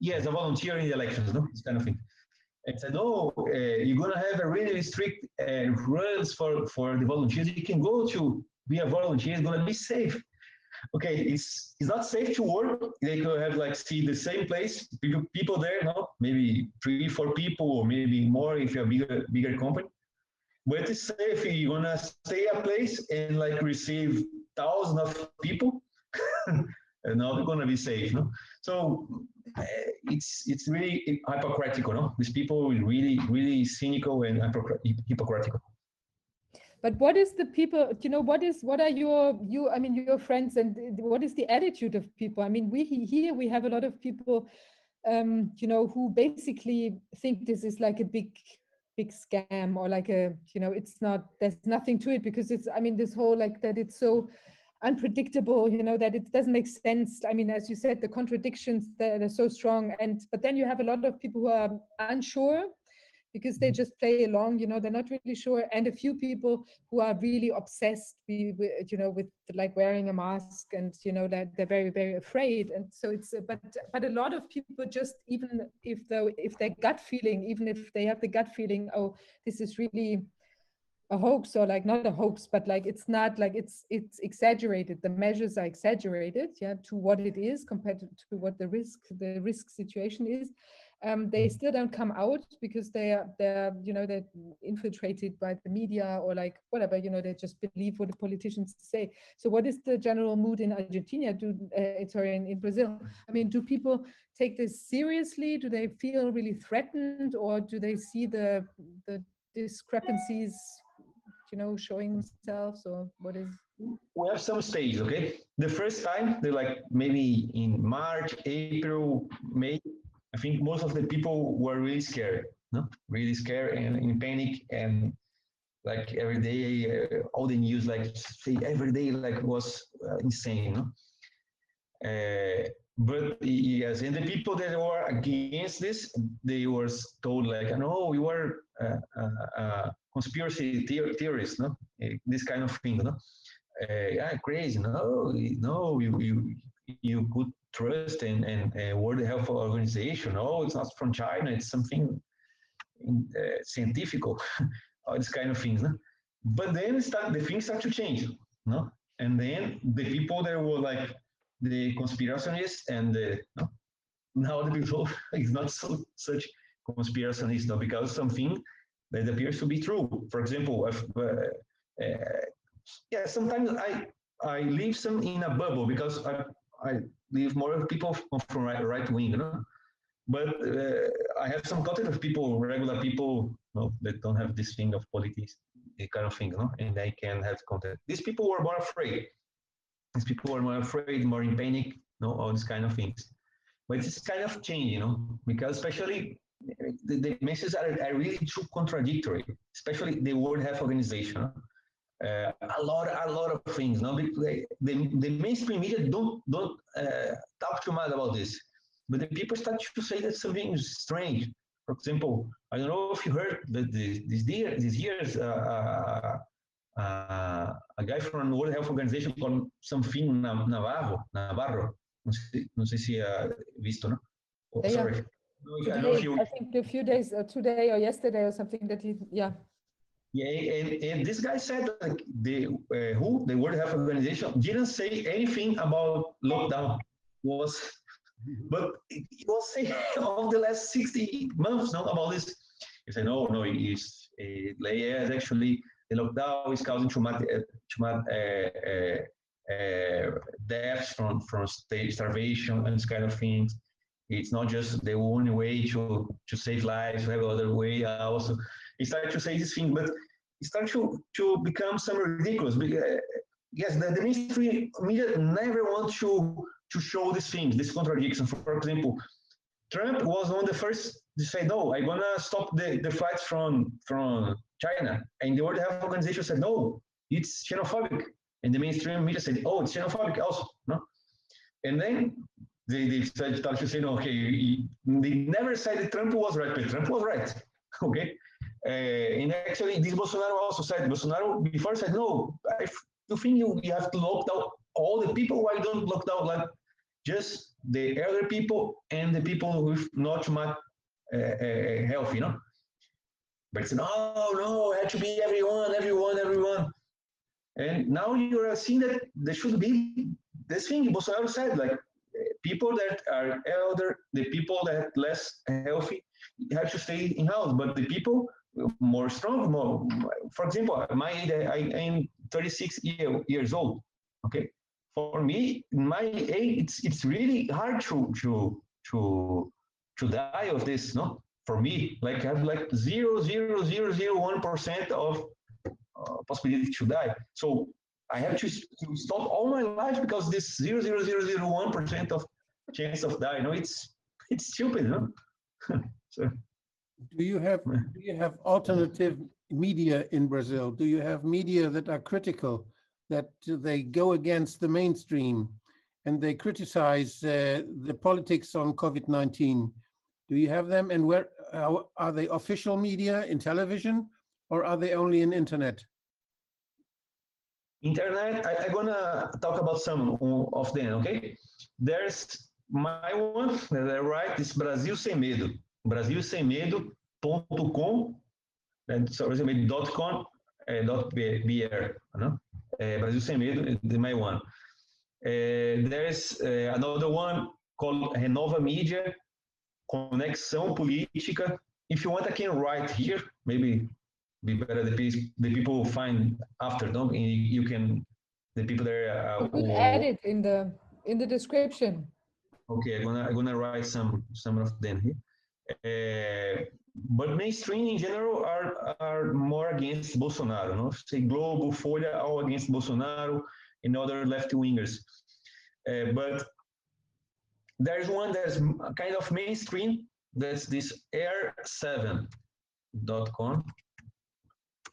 Yes, a volunteer in the elections, no, this kind of thing. And said, oh, uh, you're gonna have a really strict uh, rules for for the volunteers. You can go to be a volunteer. It's gonna be safe. Okay, it's it's not safe to work. They could have like see the same place, people people there, no, maybe three, four people, or maybe more if you're a bigger bigger company. But it's safe. You're gonna stay a place and like receive thousands of people. [LAUGHS] and now they're gonna be safe, no? So uh, it's it's really hypocritical, no? These people are really really cynical and hypocritical. But what is the people? You know, what is what are your you? I mean, your friends, and what is the attitude of people? I mean, we here we have a lot of people, um, you know, who basically think this is like a big big scam or like a you know it's not there's nothing to it because it's i mean this whole like that it's so unpredictable you know that it doesn't make sense. I mean as you said the contradictions that are so strong. And but then you have a lot of people who are unsure because they just play along, you know, they're not really sure. And a few people who are really obsessed, with, you know, with like wearing a mask and, you know, that they're very, very afraid. And so it's, uh, but, but a lot of people just, even if though, if their gut feeling, even if they have the gut feeling, oh, this is really a hoax or like not a hoax but like it's not like it's it's exaggerated the measures are exaggerated yeah to what it is compared to, to what the risk the risk situation is um, they still don't come out because they are they're you know they're infiltrated by the media or like whatever you know they just believe what the politicians say. So what is the general mood in argentina? Do uh, sorry in, in brazil? I mean do people take this seriously? Do they feel really threatened or do they see the the discrepancies you know showing themselves or what is? We have some stages, okay? The first time, they're like maybe in March, April, May, I think most of the people were really scared, no? Really scared and in panic and like every day, uh, all the news, like every day, like was uh, insane, no? Uh, but yes, and the people that were against this, they were told like, no, we were uh, uh, uh, conspiracy theor- theorists, no? Eh, This kind of thing, no? yeah, crazy. No, no, you you you could trust in and uh, World Health Organization. Oh, it's not from China. It's something uh, scientific. [LAUGHS] all these kind of things. No? But then start the things start to change. No, and then the people that were like the conspirationists and the no? now the people [LAUGHS] is not so such conspirationist no, because something that appears to be true. For example, if, uh, uh, yeah, sometimes I I live some in a bubble because I I live more people from, right, right wing, you know. But uh, I have some contact of people, regular people, you know, that don't have this thing of politics, kind of thing, you know, and I can have contact. These people were more afraid. These people were more afraid, more in panic, you know, all these kind of things. But it's kind of change, you know, because especially the, the messages are, are really too contradictory, especially the World Health Organization. Uh, a lot, a lot of things. No, Because they- the, the mainstream media don't don't uh, talk too much about this, but the people start to say that something is strange. For example, I don't know if you heard that the, this year, this year's uh, uh, uh, a guy from the World Health Organization called something Navarro, Navarro. Não sei, não sei se é visto, no? Oh, Yeah, yeah. sorry. I don't know if today, you i think a few days uh, today or yesterday or something that he yeah Yeah, and, and this guy said the uh, who the World Health Organization didn't say anything about lockdown was, but it it was saying [LAUGHS] all the last sixty months now about this. He said no, no, it's uh, yes, actually the lockdown is causing too much, uh, uh, uh, deaths from from sta- starvation and this kind of things. It's not just the only way to to save lives. We have other way also he started to say this thing, but it started to, to become some ridiculous. Uh, yes, the, the mainstream media never want to, to show these things, this contradiction. For example, Trump was one of the first to say, no, I'm gonna stop the, the flights from, from China. And the World Health Organization said, no, it's xenophobic. And the mainstream media said, oh, it's xenophobic also. No? And then they, they started to say, no, okay, he- they never said that Trump was right, but Trump was right. [LAUGHS] Okay. Uh, and actually, this Bolsonaro also said, Bolsonaro before said, no, I you think you, you have to lock down all the people? Why don't lock down like just the elder people and the people with not much uh, uh, health, you know? But it's no, no, it had to be everyone, everyone, everyone. And now you are seeing that there should be this thing Bolsonaro said, like people that are elder, the people that less healthy have to stay in house, but the people more strong, more, for example, my I am 36 year, years old. Okay, for me, my age, it's it's really hard to to to to die of this. No, for me, like I have like zero zero zero zero one percent of uh, possibility to die. So I have to, to stop all my life because this zero zero zero zero one percent of chance of die. No, it's it's stupid. No? [LAUGHS] so. Do you have, do you have alternative media in Brazil? Do you have media that are critical, that they go against the mainstream and they criticize uh, the politics on COVID-19? Do you have them? And where, uh, are they official media in television or are they only in internet? Internet, I, I'm gonna talk about some of them, okay? There's my one that I write is Brasil Sem Medo. Brasil Sem Medo.com and so .com uh, dot br, no? Uh, Brasil Sem Medo is my one. Uh, there's uh, another one called Renova Media, Conexão Política. If you want, I can write here, maybe be better the, the people find after, no? You can, the people there. Uh, you will add it in the in the description. Okay, I'm gonna I'm gonna write some some of them here. Uh, but mainstream in general are are more against Bolsonaro. No, say Globo, Folha, all against Bolsonaro, and other left wingers. Uh, but there's one that's kind of mainstream. That's this R7.com.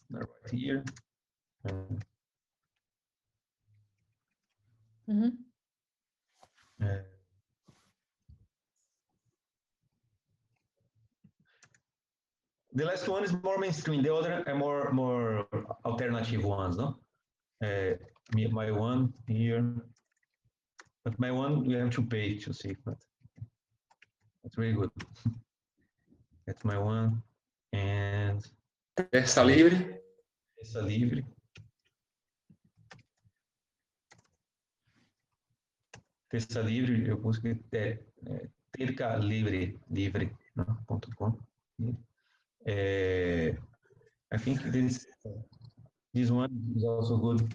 Right here. Mm -hmm. uh, the last one is more mainstream. The other are more more alternative ones, no? Uh, my one here, but my one we have to pay to see, but that's really good. [LAUGHS] that's my one, and Terça livre. Terça livre. Terça livre, eu busquei é, é, terca livre, livre.com. Uh, I think this this one is also good.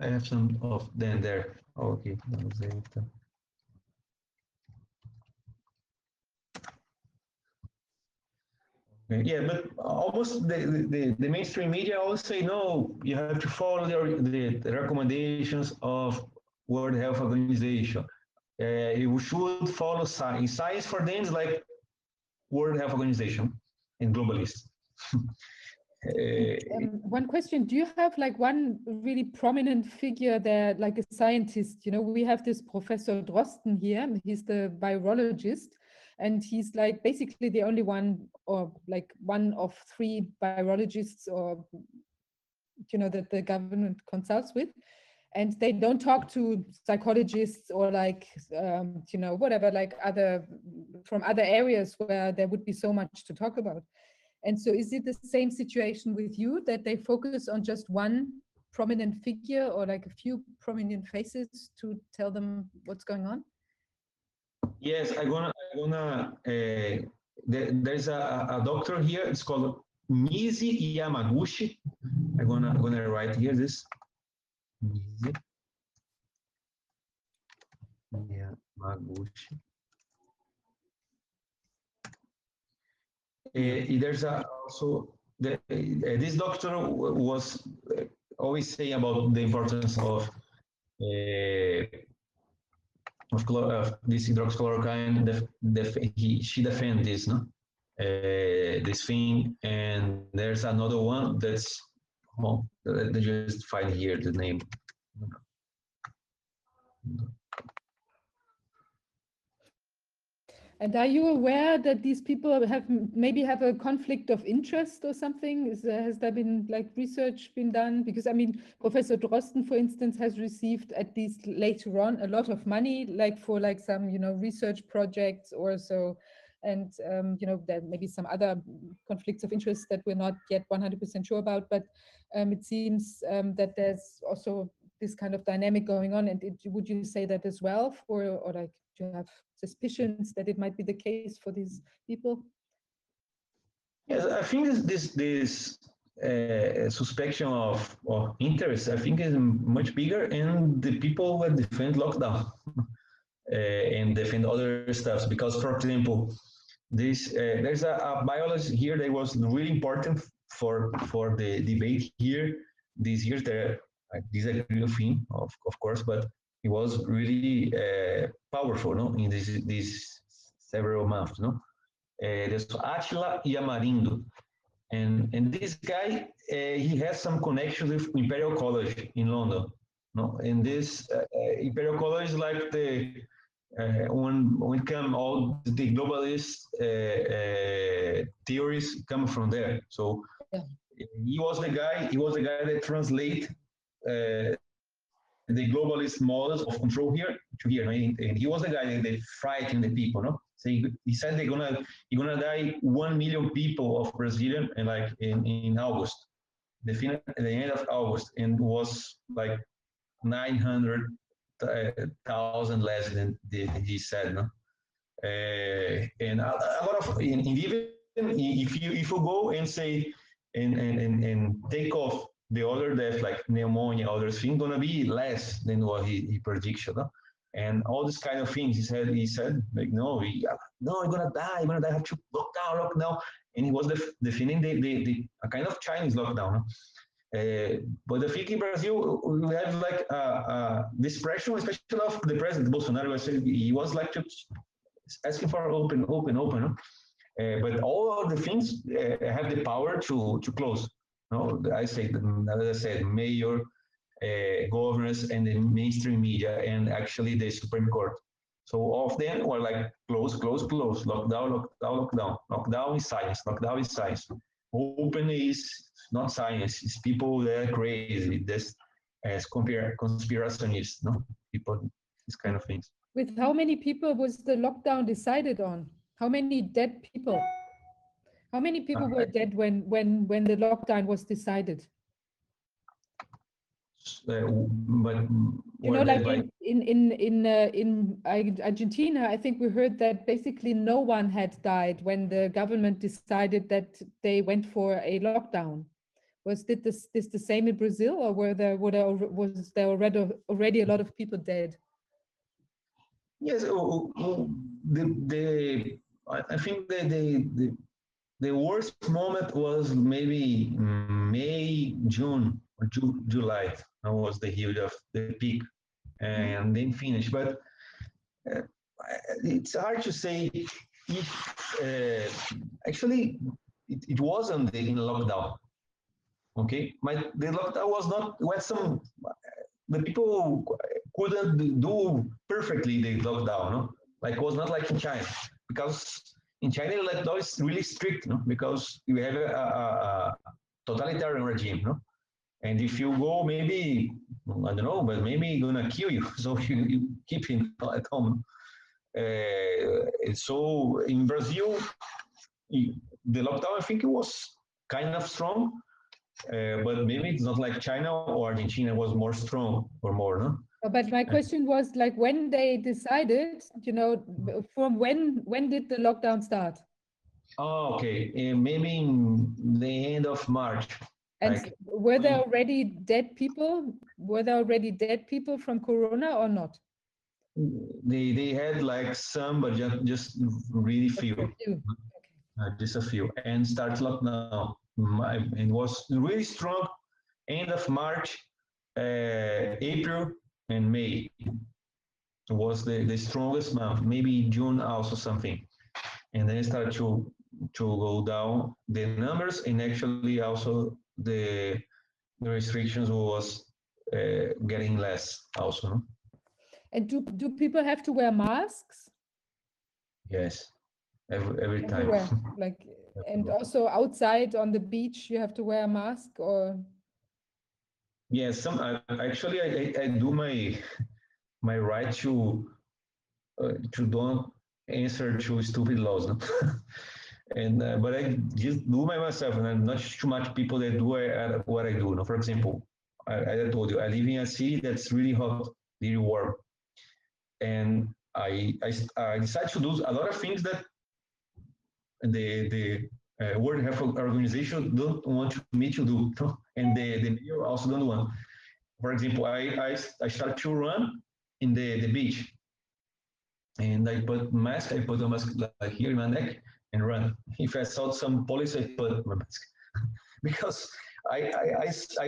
I have some of them there. Okay, Yeah, but almost the, the, the, mainstream media always say, no, you have to follow the, the recommendations of World Health Organization. Uh, you should follow science. Science for them is like World Health Organization and globalists. [LAUGHS] uh, um, one question do you have like one really prominent figure there like a scientist you know we have this professor drosten here he's the virologist and he's like basically the only one or like one of three virologists or you know that the government consults with and they don't talk to psychologists or like um, you know whatever like other from other areas where there would be so much to talk about. And so is it the same situation with you that they focus on just one prominent figure or like a few prominent faces to tell them what's going on? Yes i'm gonna i'm gonna uh, there, there's a, a doctor here. It's called nise yamaguchi. I'm gonna i'm gonna write here this Uh, there's a, also the, uh, this doctor was always saying about the importance of uh, of, of, this hydroxychloroquine. Def, def, he, she defends this, no, this thing, and there's another one that's Oh, they just find here the name. And are you aware that these people have maybe have a conflict of interest or something? Is there, has there been like research been done? Because I mean, Professor Drosten, for instance, has received at least later on a lot of money, like for like some you know research projects or so and um, you know there may be some other conflicts of interest that we're not yet 100% sure about but um, it seems um, that there's also this kind of dynamic going on. And it, would you say that as well for or like do you have suspicions that it might be the case for these people? Yes i think this this, this uh, suspicion of, of interest i think is much bigger in the people that defend lockdown [LAUGHS] uh, and defend other stuff because for example this uh, there's a, a biology here that was really important for for the debate here this year. There, I disagree with him, of, of course, but it was really uh, powerful, no, in this these several months, no. Uh, there's Atila Iamarino, and and this guy uh, he has some connections with Imperial College in London, No, and this uh, uh, imperial college is like the uh, when when come all the globalist uh, uh, theories come from there. So Yeah. he was the guy. He was the guy that translate uh, the globalist models of control here to here. And, and he was the guy that, that frightened the people. No, so he, he said they're gonna you're gonna die one million people of Brazilian and like in, in August, the fin- the end of August, and was like 900,000 less than the, the he said. No, uh, and a, a lot of in, in even if you if you go and say and and and, and take off the other death like pneumonia, other things, gonna be less than what he, he predicted. No? And all this kind of things, he said, he said, like, no, we, no, you're gonna die, you're gonna die, have to lock down, lock down. And he was def- defining the, the, the, a kind of Chinese lockdown. Uh, but the thing in Brazil, we have like this pressure, especially of the president Bolsonaro. He was like asking for open, open, open. Uh, but all of the things uh, have the power to to close. No, I say, as I said, mayor, uh, governors, and the mainstream media, and actually the Supreme Court. So all of them were like close, close, close, lockdown, lockdown, lockdown. Lockdown is science. Lockdown is science. Open is not science. It's people that are crazy. This as compare conspirationists, no people, these kind of things. With how many people was the lockdown decided on? How many dead people? How many people were dead when when when the lockdown was decided? Uh, but You know, like in in in in, uh, in Argentina, I think we heard that basically no one had died when the government decided that they went for a lockdown. Was did this this the same in Brazil, or were there were there, was there already already a lot of people dead? Yes, oh, oh, oh, the the I think the the the, the worst moment was maybe May, June, or Ju- July. That was the huge of the peak, and then finish. But uh, it's hard to say if uh, actually it, it wasn't in lockdown. Okay, but the lockdown was not when some the people couldn't do perfectly the lockdown, no? Like was not like in China because in China the lockdown is really strict, no? Because you have a, a, a totalitarian regime, no? And if you go, maybe I don't know, but maybe gonna kill you. [LAUGHS] So you, you keep him [LAUGHS] at home. Uh, so in Brazil, the lockdown I think it was kind of strong, uh, but maybe it's not like China or Argentina was more strong or more, no? But my question was like when they decided, you know, from when when did the lockdown start? Oh, okay. Uh, maybe in the end of March. And Like, were there mm. already dead people? Were there already dead people from Corona or not? They they had like some, but just just really few, few. uh, just a few, and start lockdown. It was really strong. End of March, uh, April, and May. It was the, the strongest month. Maybe June also something, and then it started to to go down the numbers and actually also the the restrictions was uh, getting less also. no? And do do people have to wear masks Yes, every, every time. everywhere? Like, and also outside on the beach, you have to wear a mask or? Yes, some I, actually I, I, I do my my right to uh, to don't answer to stupid laws, no? [LAUGHS] and uh, but I just do by myself, and I'm not too much people that do uh, what I do. No? For example, I, I told you I live in a city that's really hot, really warm, and I I decided to do a lot of things that the the uh, World Health Organization don't want me to do, [LAUGHS] and the the mayor also don't want. For example, I I, I started to run in the, the beach, and I put mask. I put a mask like here in my neck and run. If I saw some police, I put my mask [LAUGHS] because I I, I,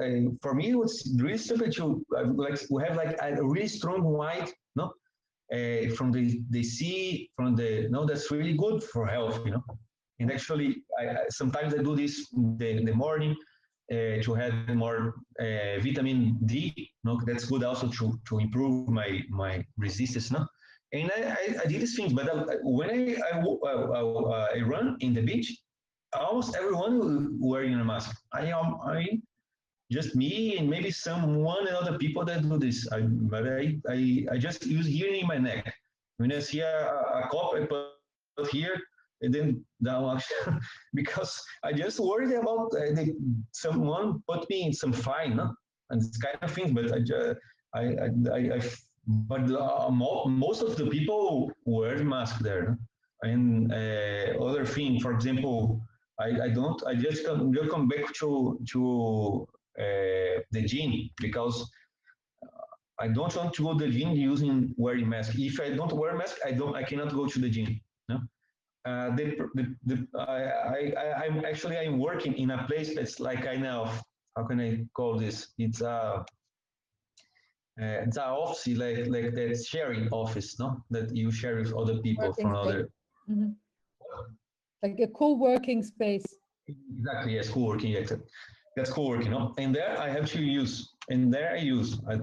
I- for me it was really stupid to uh, like we have like a really strong white uh, from the the sea from the no that's really good for health you know and actually I, sometimes I do this in the, in the morning uh, to have more uh, vitamin D. No, that's good also to to improve my my resistance. No, and I, I, I did these things, but I, when I I, I, I run in the beach, almost everyone wearing a mask. I am I just me and maybe someone and other people that do this. I, but I, I, I just use here in my neck. When I see a, a cup, I put here and then down [LAUGHS] because I just worried about uh, someone put me in some fine, and this kind of things. But I, just, I, I, I, I but uh, most of the people wear mask there. And uh, other thing, for example, I, I don't. I just come, just come back to to the gym because I don't want to go to the gym using wearing mask. If I don't wear mask, I don't. I cannot go to the gym. No. Uh, the, the, the, I, I, I'm actually I'm working in a place that's like I know how can I call this? It's a uh, it's a office like like that sharing office, no? That you share with other people Working from space. other. Mhm. Like a co-working space. Exactly, yes, co-working. Yeah, that's co-working, no? And there I have to use, and there I use I,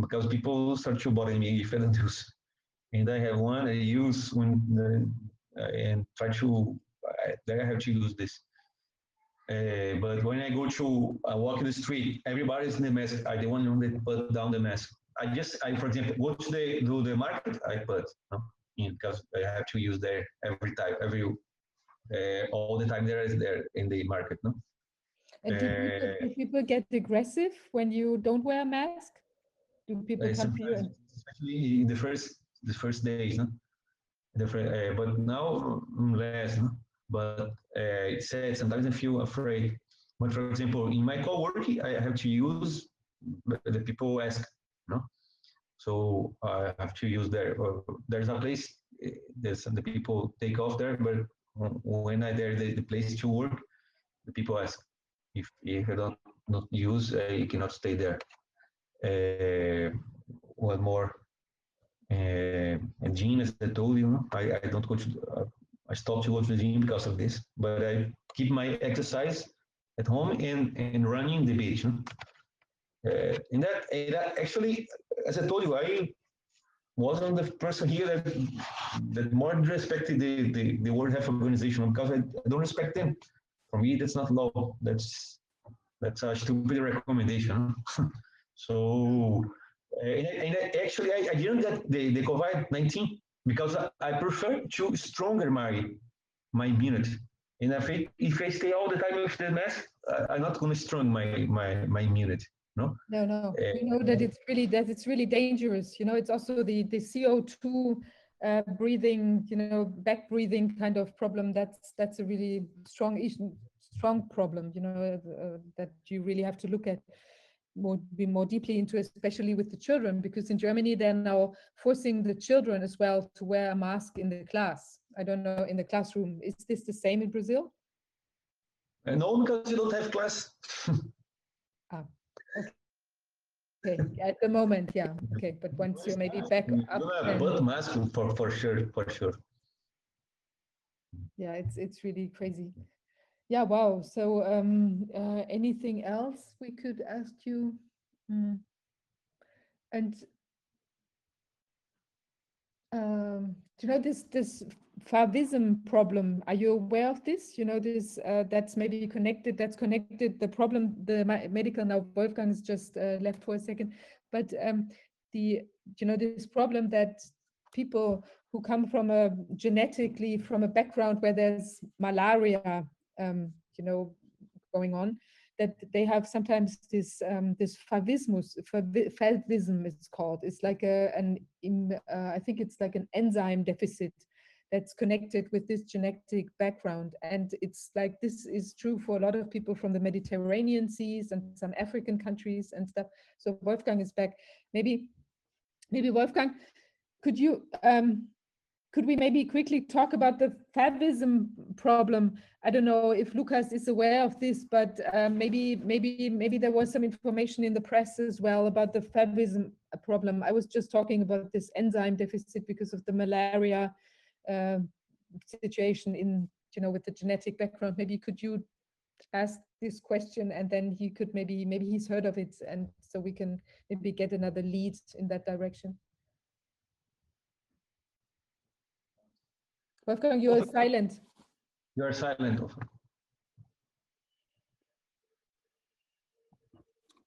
because people start to bother me if I don't use. And I have one I use when uh, and try to. I, there I have to use this. Uh, but when I go to uh, walk in the street, everybody's in the mask. I the one that put down the mask. I just, I for example, go to the do the market. I put because I have to use there every time, every uh, all the time there is there in the market. No. And do people, Uh, do people get aggressive when you don't wear a mask? Do people Uh, come to you? and- especially in the first the first days, no? The fir- uh, but now mm, less, no? But uh, it said sometimes I feel afraid. But for example, in my co-working, I have to use the people ask, no? So I have to use there. There's a place. There's the people take off there, but when I there the, the place to work, the people ask if if I don't not use, uh, you cannot stay there. Uh, what more? Uh, gym, as I told you, I, I don't go to, uh, I stopped to go to the gym because of this, but I keep my exercise at home and, and running the beach. no? Uh, and that, and that actually, as I told you, I wasn't the person here that, that more respected the, the, the World Health Organization because I, I don't respect them. For me, that's not law. That's that's a stupid recommendation. [LAUGHS] so, uh, and, and actually, I, I didn't get the, the COVID 19 because I, prefer to stronger my my immunity. And if I, if I stay all the time with the mask, I, I'm not going to strong my, my, my immunity. No, No, no, Uh, we know that it's really, that it's really dangerous, you know, it's also the, the CO2 uh, breathing, you know, back breathing kind of problem, that's, that's a really strong issue, strong problem, you know, uh, that you really have to look at more, be more deeply into, especially with the children, because in Germany, they're now forcing the children as well to wear a mask in the class. I don't know, in the classroom, is this the same in Brazil? no, because you don't have class. [LAUGHS] Okay, at the moment, yeah, okay, but once you're maybe back up. then- but for, for sure, for sure. yeah it's it's really crazy yeah wow so um uh, anything else we could ask you Mm. and um do you know this this favism problem. Are you aware of this? You know this uh, that's maybe connected that's connected the problem the medical. Now wolfgang is just uh, left for a second. But um the you know this problem that people who come from a genetically from a background where there's malaria, um, you know, going on, that they have sometimes this um, this favismus, favi- favism it's called. It's like a an uh, I think it's like an enzyme deficit that's connected with this genetic background, and it's like this is true for a lot of people from the Mediterranean seas and some African countries and stuff. So Wolfgang is back. Maybe, maybe Wolfgang, could you um, could we maybe quickly talk about the favism problem? I don't know if Lucas is aware of this, but uh, maybe maybe maybe there was some information in the press as well about the favism problem. I was just talking about this enzyme deficit because of the malaria uh, situation in you know with the genetic background. Maybe could you ask this question and then he could maybe maybe he's heard of it and so we can maybe get another lead in that direction. Wolfgang, you're Wolfgang. silent. You are silent. Wolfgang.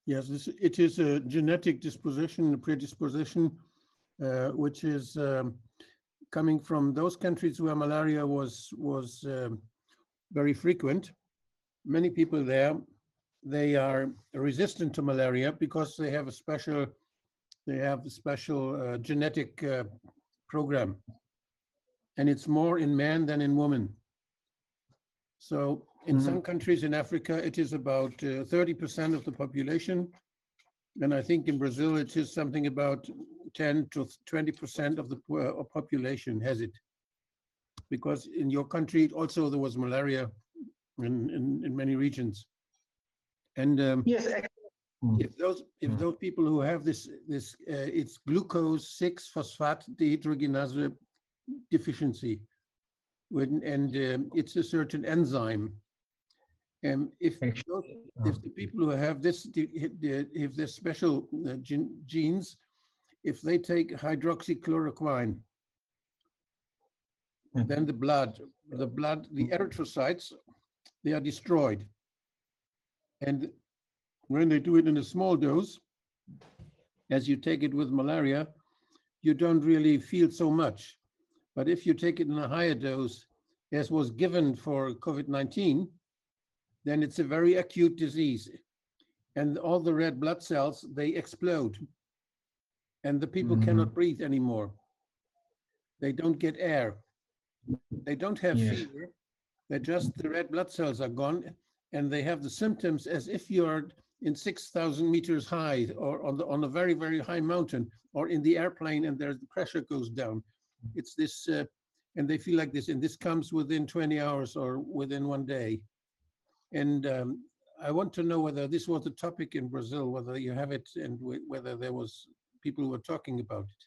Yes, this, it is a genetic disposition, a predisposition, uh, which is um, coming from those countries where malaria was was um, very frequent. Many people there, they are resistant to malaria because they have a special, they have a special uh, genetic uh, program, and it's more in man than in woman. So in Mhm. some countries in Africa, it is about uh, thirty percent of the population. And I think in Brazil, it is something about ten to twenty percent of the uh, population has it. Because in your country also there was malaria in, in, in many regions. And um, Yes, Mm. if those, if Mm. those people who have this, this, uh, it's glucose six phosphate dehydrogenase deficiency. When, and um, it's a certain enzyme. And if, those- if the people who have this, de- he- de- if there's special uh, gen- genes, if they take hydroxychloroquine, Mhm. then the blood, the blood, the erythrocytes, they are destroyed. And when they do it in a small dose, as you take it with malaria, you don't really feel so much. But if you take it in a higher dose, as was given for COVID-19, then it's a very acute disease. And all the red blood cells, they explode. And the people cannot breathe anymore. They don't get air. They don't have Yes. fever. They're just, the red blood cells are gone and they have the symptoms as if you're in 6,000 meters high or on the, on a very, very high mountain or in the airplane and there's the pressure goes down. It's this, uh, and they feel like this, and this comes within 20 hours or within one day. And um, I want to know whether this was a topic in Brazil, whether you have it and wh- whether there was people who were talking about it.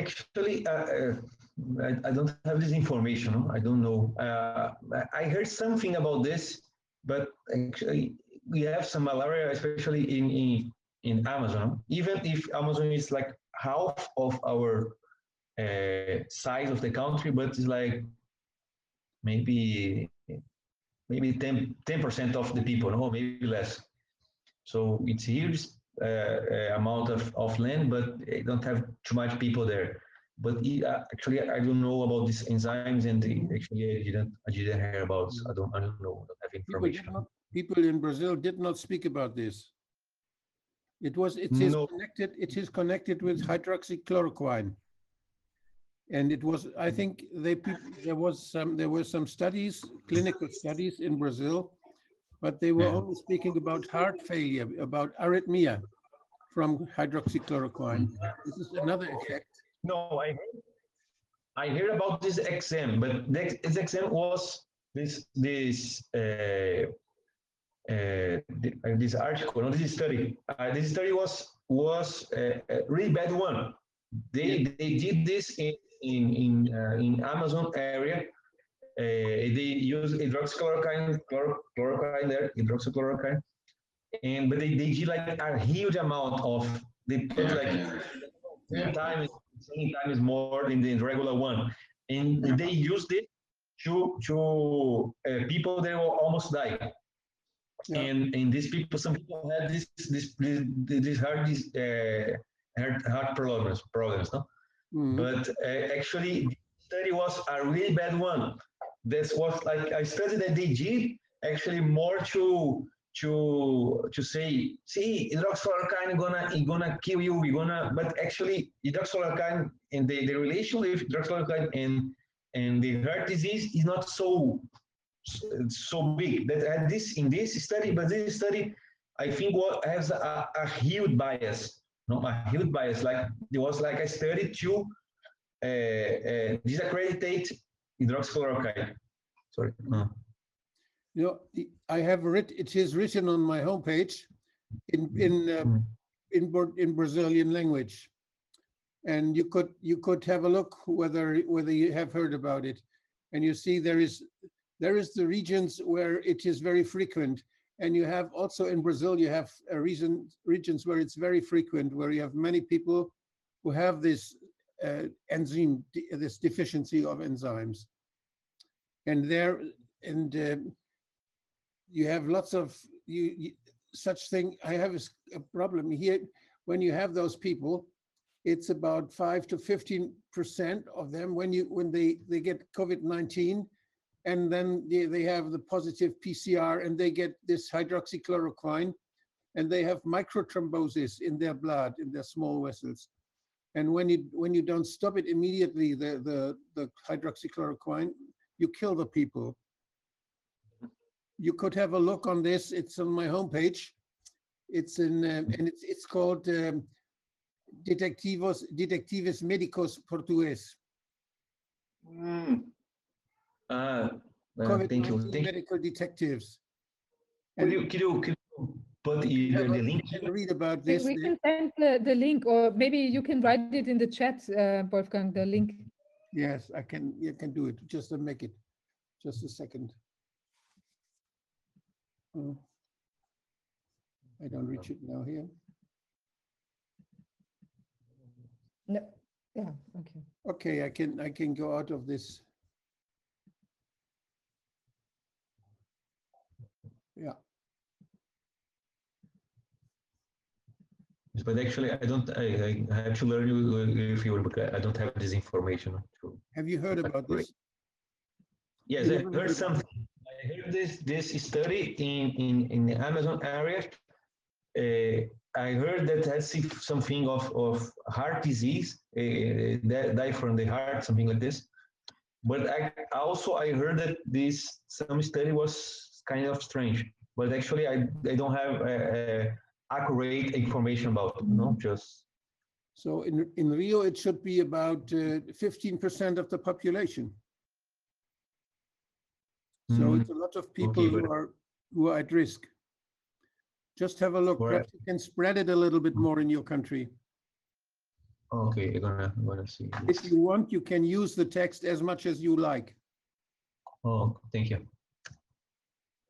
Actually, uh, uh, I, I don't have this information. I don't know. Uh, I- I heard something about this, but actually, we have some malaria, especially in in, in Amazon. Even if Amazon is like half of our uh, size of the country, but it's like maybe maybe 10 percent of the people, no, maybe less. So it's huge uh, uh, amount of, of land, but they don't have too much people there. But it, uh, actually, I don't know about these enzymes, and the, actually, I didn't, I didn't hear about. I don't, I don't know. I don't have People, information. not, people in Brazil did not speak about this. It was, it is No. connected, it is connected with hydroxychloroquine. And it was, I think they, there was some, there were some studies, clinical studies in Brazil, but they were Yeah. only speaking about heart failure, about arrhythmia from hydroxychloroquine. This is another effect. No, I I heard about this exam, but this, exam was this this uh, uh, uh, this article, not this study. Uh, this study was was uh, a really bad one. They they did this in in in, uh, in Amazon area. Uh, they use hydroxychloroquine, chlor- chloroquine there, hydroxychloroquine, and but they, they did like a huge amount of they put like ten times ten times more than the regular one, and they used it to to uh, people that will almost die. Yeah. And and these people, some people had this this this, this heart this uh, heart heart problems problems, no? Mm, But uh, actually, the study was a really bad one. This was like a study that they actually more to to to say, see, hydroxychloroquine gonna it gonna kill you. We gonna, but actually, hydroxychloroquine and the, the relation with hydroxychloroquine and and the heart disease is not so so big. That at this in this study, but this study, I think, what has a, a huge bias no, a huge bias. Like it was like a study to uh, uh, disaccreditate hydroxychloroquine. Sorry. No. You know, I have writ, it is written on my homepage in, in, uh, Mm. in, in Brazilian language. And you could, you could have a look whether, whether you have heard about it. And you see there is, there is the regions where it is very frequent. And you have also in Brazil, you have a reason, regions where it's very frequent, where you have many people who have this uh, enzyme, this deficiency of enzymes. And there, and uh, you have lots of you, you such thing. I have a problem here. When you have those people, it's about five to fifteen percent of them when you when they they get COVID nineteen, and then they, they have the positive PCR and they get this hydroxychloroquine, and they have microthrombosis in their blood in their small vessels. And when you when you don't stop it immediately, the the the hydroxychloroquine, you kill the people. You could have a look on this. It's on my homepage. It's in um, and it's it's called um, Detectivos Detectives Médicos Português. Mm. Uh, uh, thank you. Thank you. Medical detectives. Could you, could you, could you put the, you the have a- the link? can read about this. we can send the, the link, or maybe you can write it in the chat, uh, Wolfgang, the link. Yes, I can, you can do it. Just to make it, just a second. Oh. I don't reach it now here. No, yeah, okay. Okay, I can, I can go out of this. Yeah, But actually, I don't, I, I have to learn you if you, because I don't have this information. to- have you heard about this? Yes, I heard something. I heard this, this study in, in, in the Amazon area. Uh, I heard that has some- something of, of heart disease, uh, die from the heart, something like this. But I also, I heard that this, some study was kind of strange, but actually I, I don't have, uh, accurate information about it, no, just, So in, in Rio, it should be about uh, fifteen percent of the population. So Mm, it's a lot of people okay, who are, who are at risk. Just have a look, perhaps you can spread it a little bit more in your country. okay, I'm gonna, I'm gonna see. If you want, you can use the text as much as you like. Oh, thank you. Thank you. I'm gonna-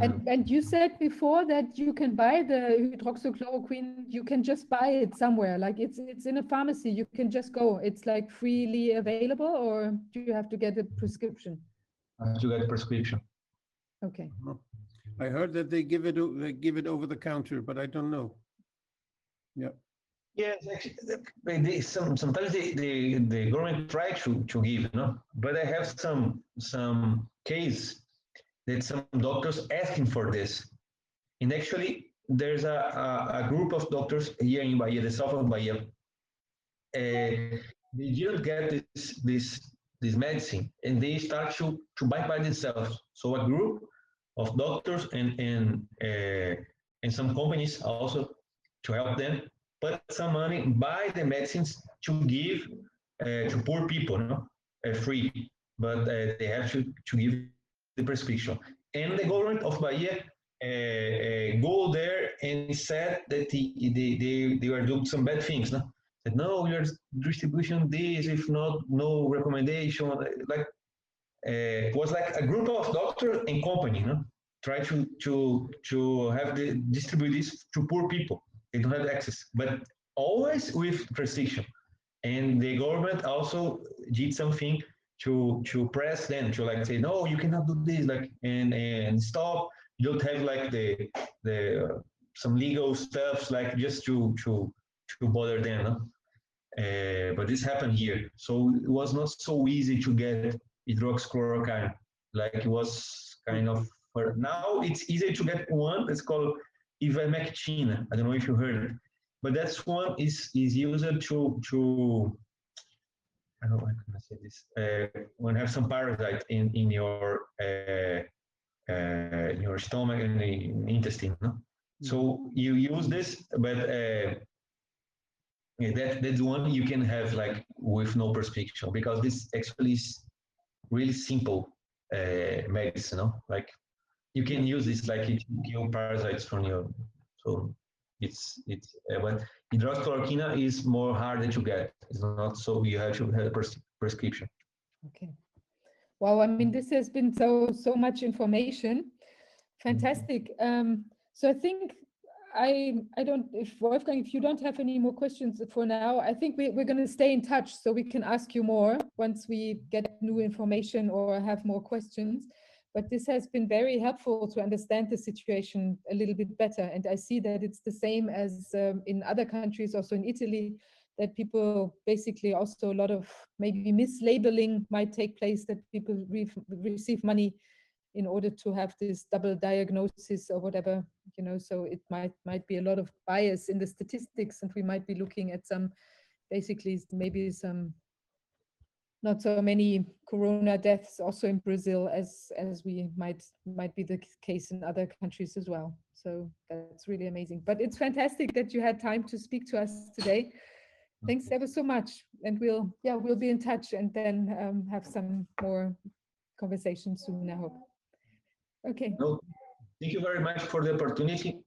And, and you said before that you can buy the hydroxychloroquine, you can just buy it somewhere, like it's, it's in a pharmacy, you can just go, it's like freely available, or do you have to get a prescription? I have to get prescription. Okay, I heard that they give it, they give it over the counter, but I don't know. Yeah. Yeah, actually, the- they, they, some, sometimes the, the, the government try to, to give, you know, but I have some, some case that some doctors asking for this. And actually, there's a, a, a group of doctors here in Bahia, the south of Bahia. Uh, they didn't get this, this, this medicine and they start to, to buy by themselves. So a group of doctors and, and, uh, and some companies also to help them put some money, buy the medicines to give uh, to poor people, no, uh, free, but uh, they have to, to give the prescription. And the government of Bahia uh, uh, go there and said that the, they, they, they were doing some bad things, no? Said, no, are distribution this, if not, no recommendation. Like, uh, it was like a group of doctors and company, no? Try to, to, to have the, distribute this to poor people they don't have access, but always with restriction. And the government also did something to to press them to like say, no, you cannot do this, like and and stop. You don't have like the the uh, some legal stuff like just to to to bother them. No? Uh, but this happened here, so it was not so easy to get hydroxychloroquine. Like it was kind of. Now it's easy to get one. It's called ivermectin. I don't know if you heard it, but that's one is is used to to. I don't know how can I say this. Uh, when you have some parasite in in your uh, uh, in your stomach and the intestine, no? So you use this, but uh, yeah, that that's one you can have like with no prescription because this actually is really simple uh, medicine, no? Like you can use this like it to kill parasites from your so it's it's uh, but hydroxychloroquine is more harder to get it's not so you have to have a pres- prescription okay. Wow, I mean, this has been so, so much information. Fantastic. Um, so I think I, I don't, if Wolfgang, if you don't have any more questions for now, I think we, we're going to stay in touch so we can ask you more once we get new information or have more questions. But this has been very helpful to understand the situation a little bit better. And I see that it's the same as um, in other countries, also in Italy, that people basically also a lot of maybe mislabeling might take place that people re receive money in order to have this double diagnosis or whatever you know so it might might be a lot of bias in the statistics and we might be looking at some basically maybe some not so many corona deaths also in brazil as as we might might be the case in other countries as well. So that's really amazing. But it's fantastic that you had time to speak to us today. Thanks ever so much. And we'll yeah we'll be in touch and then um, have some more conversation soon i hope. Okay. No, thank you very much for the opportunity.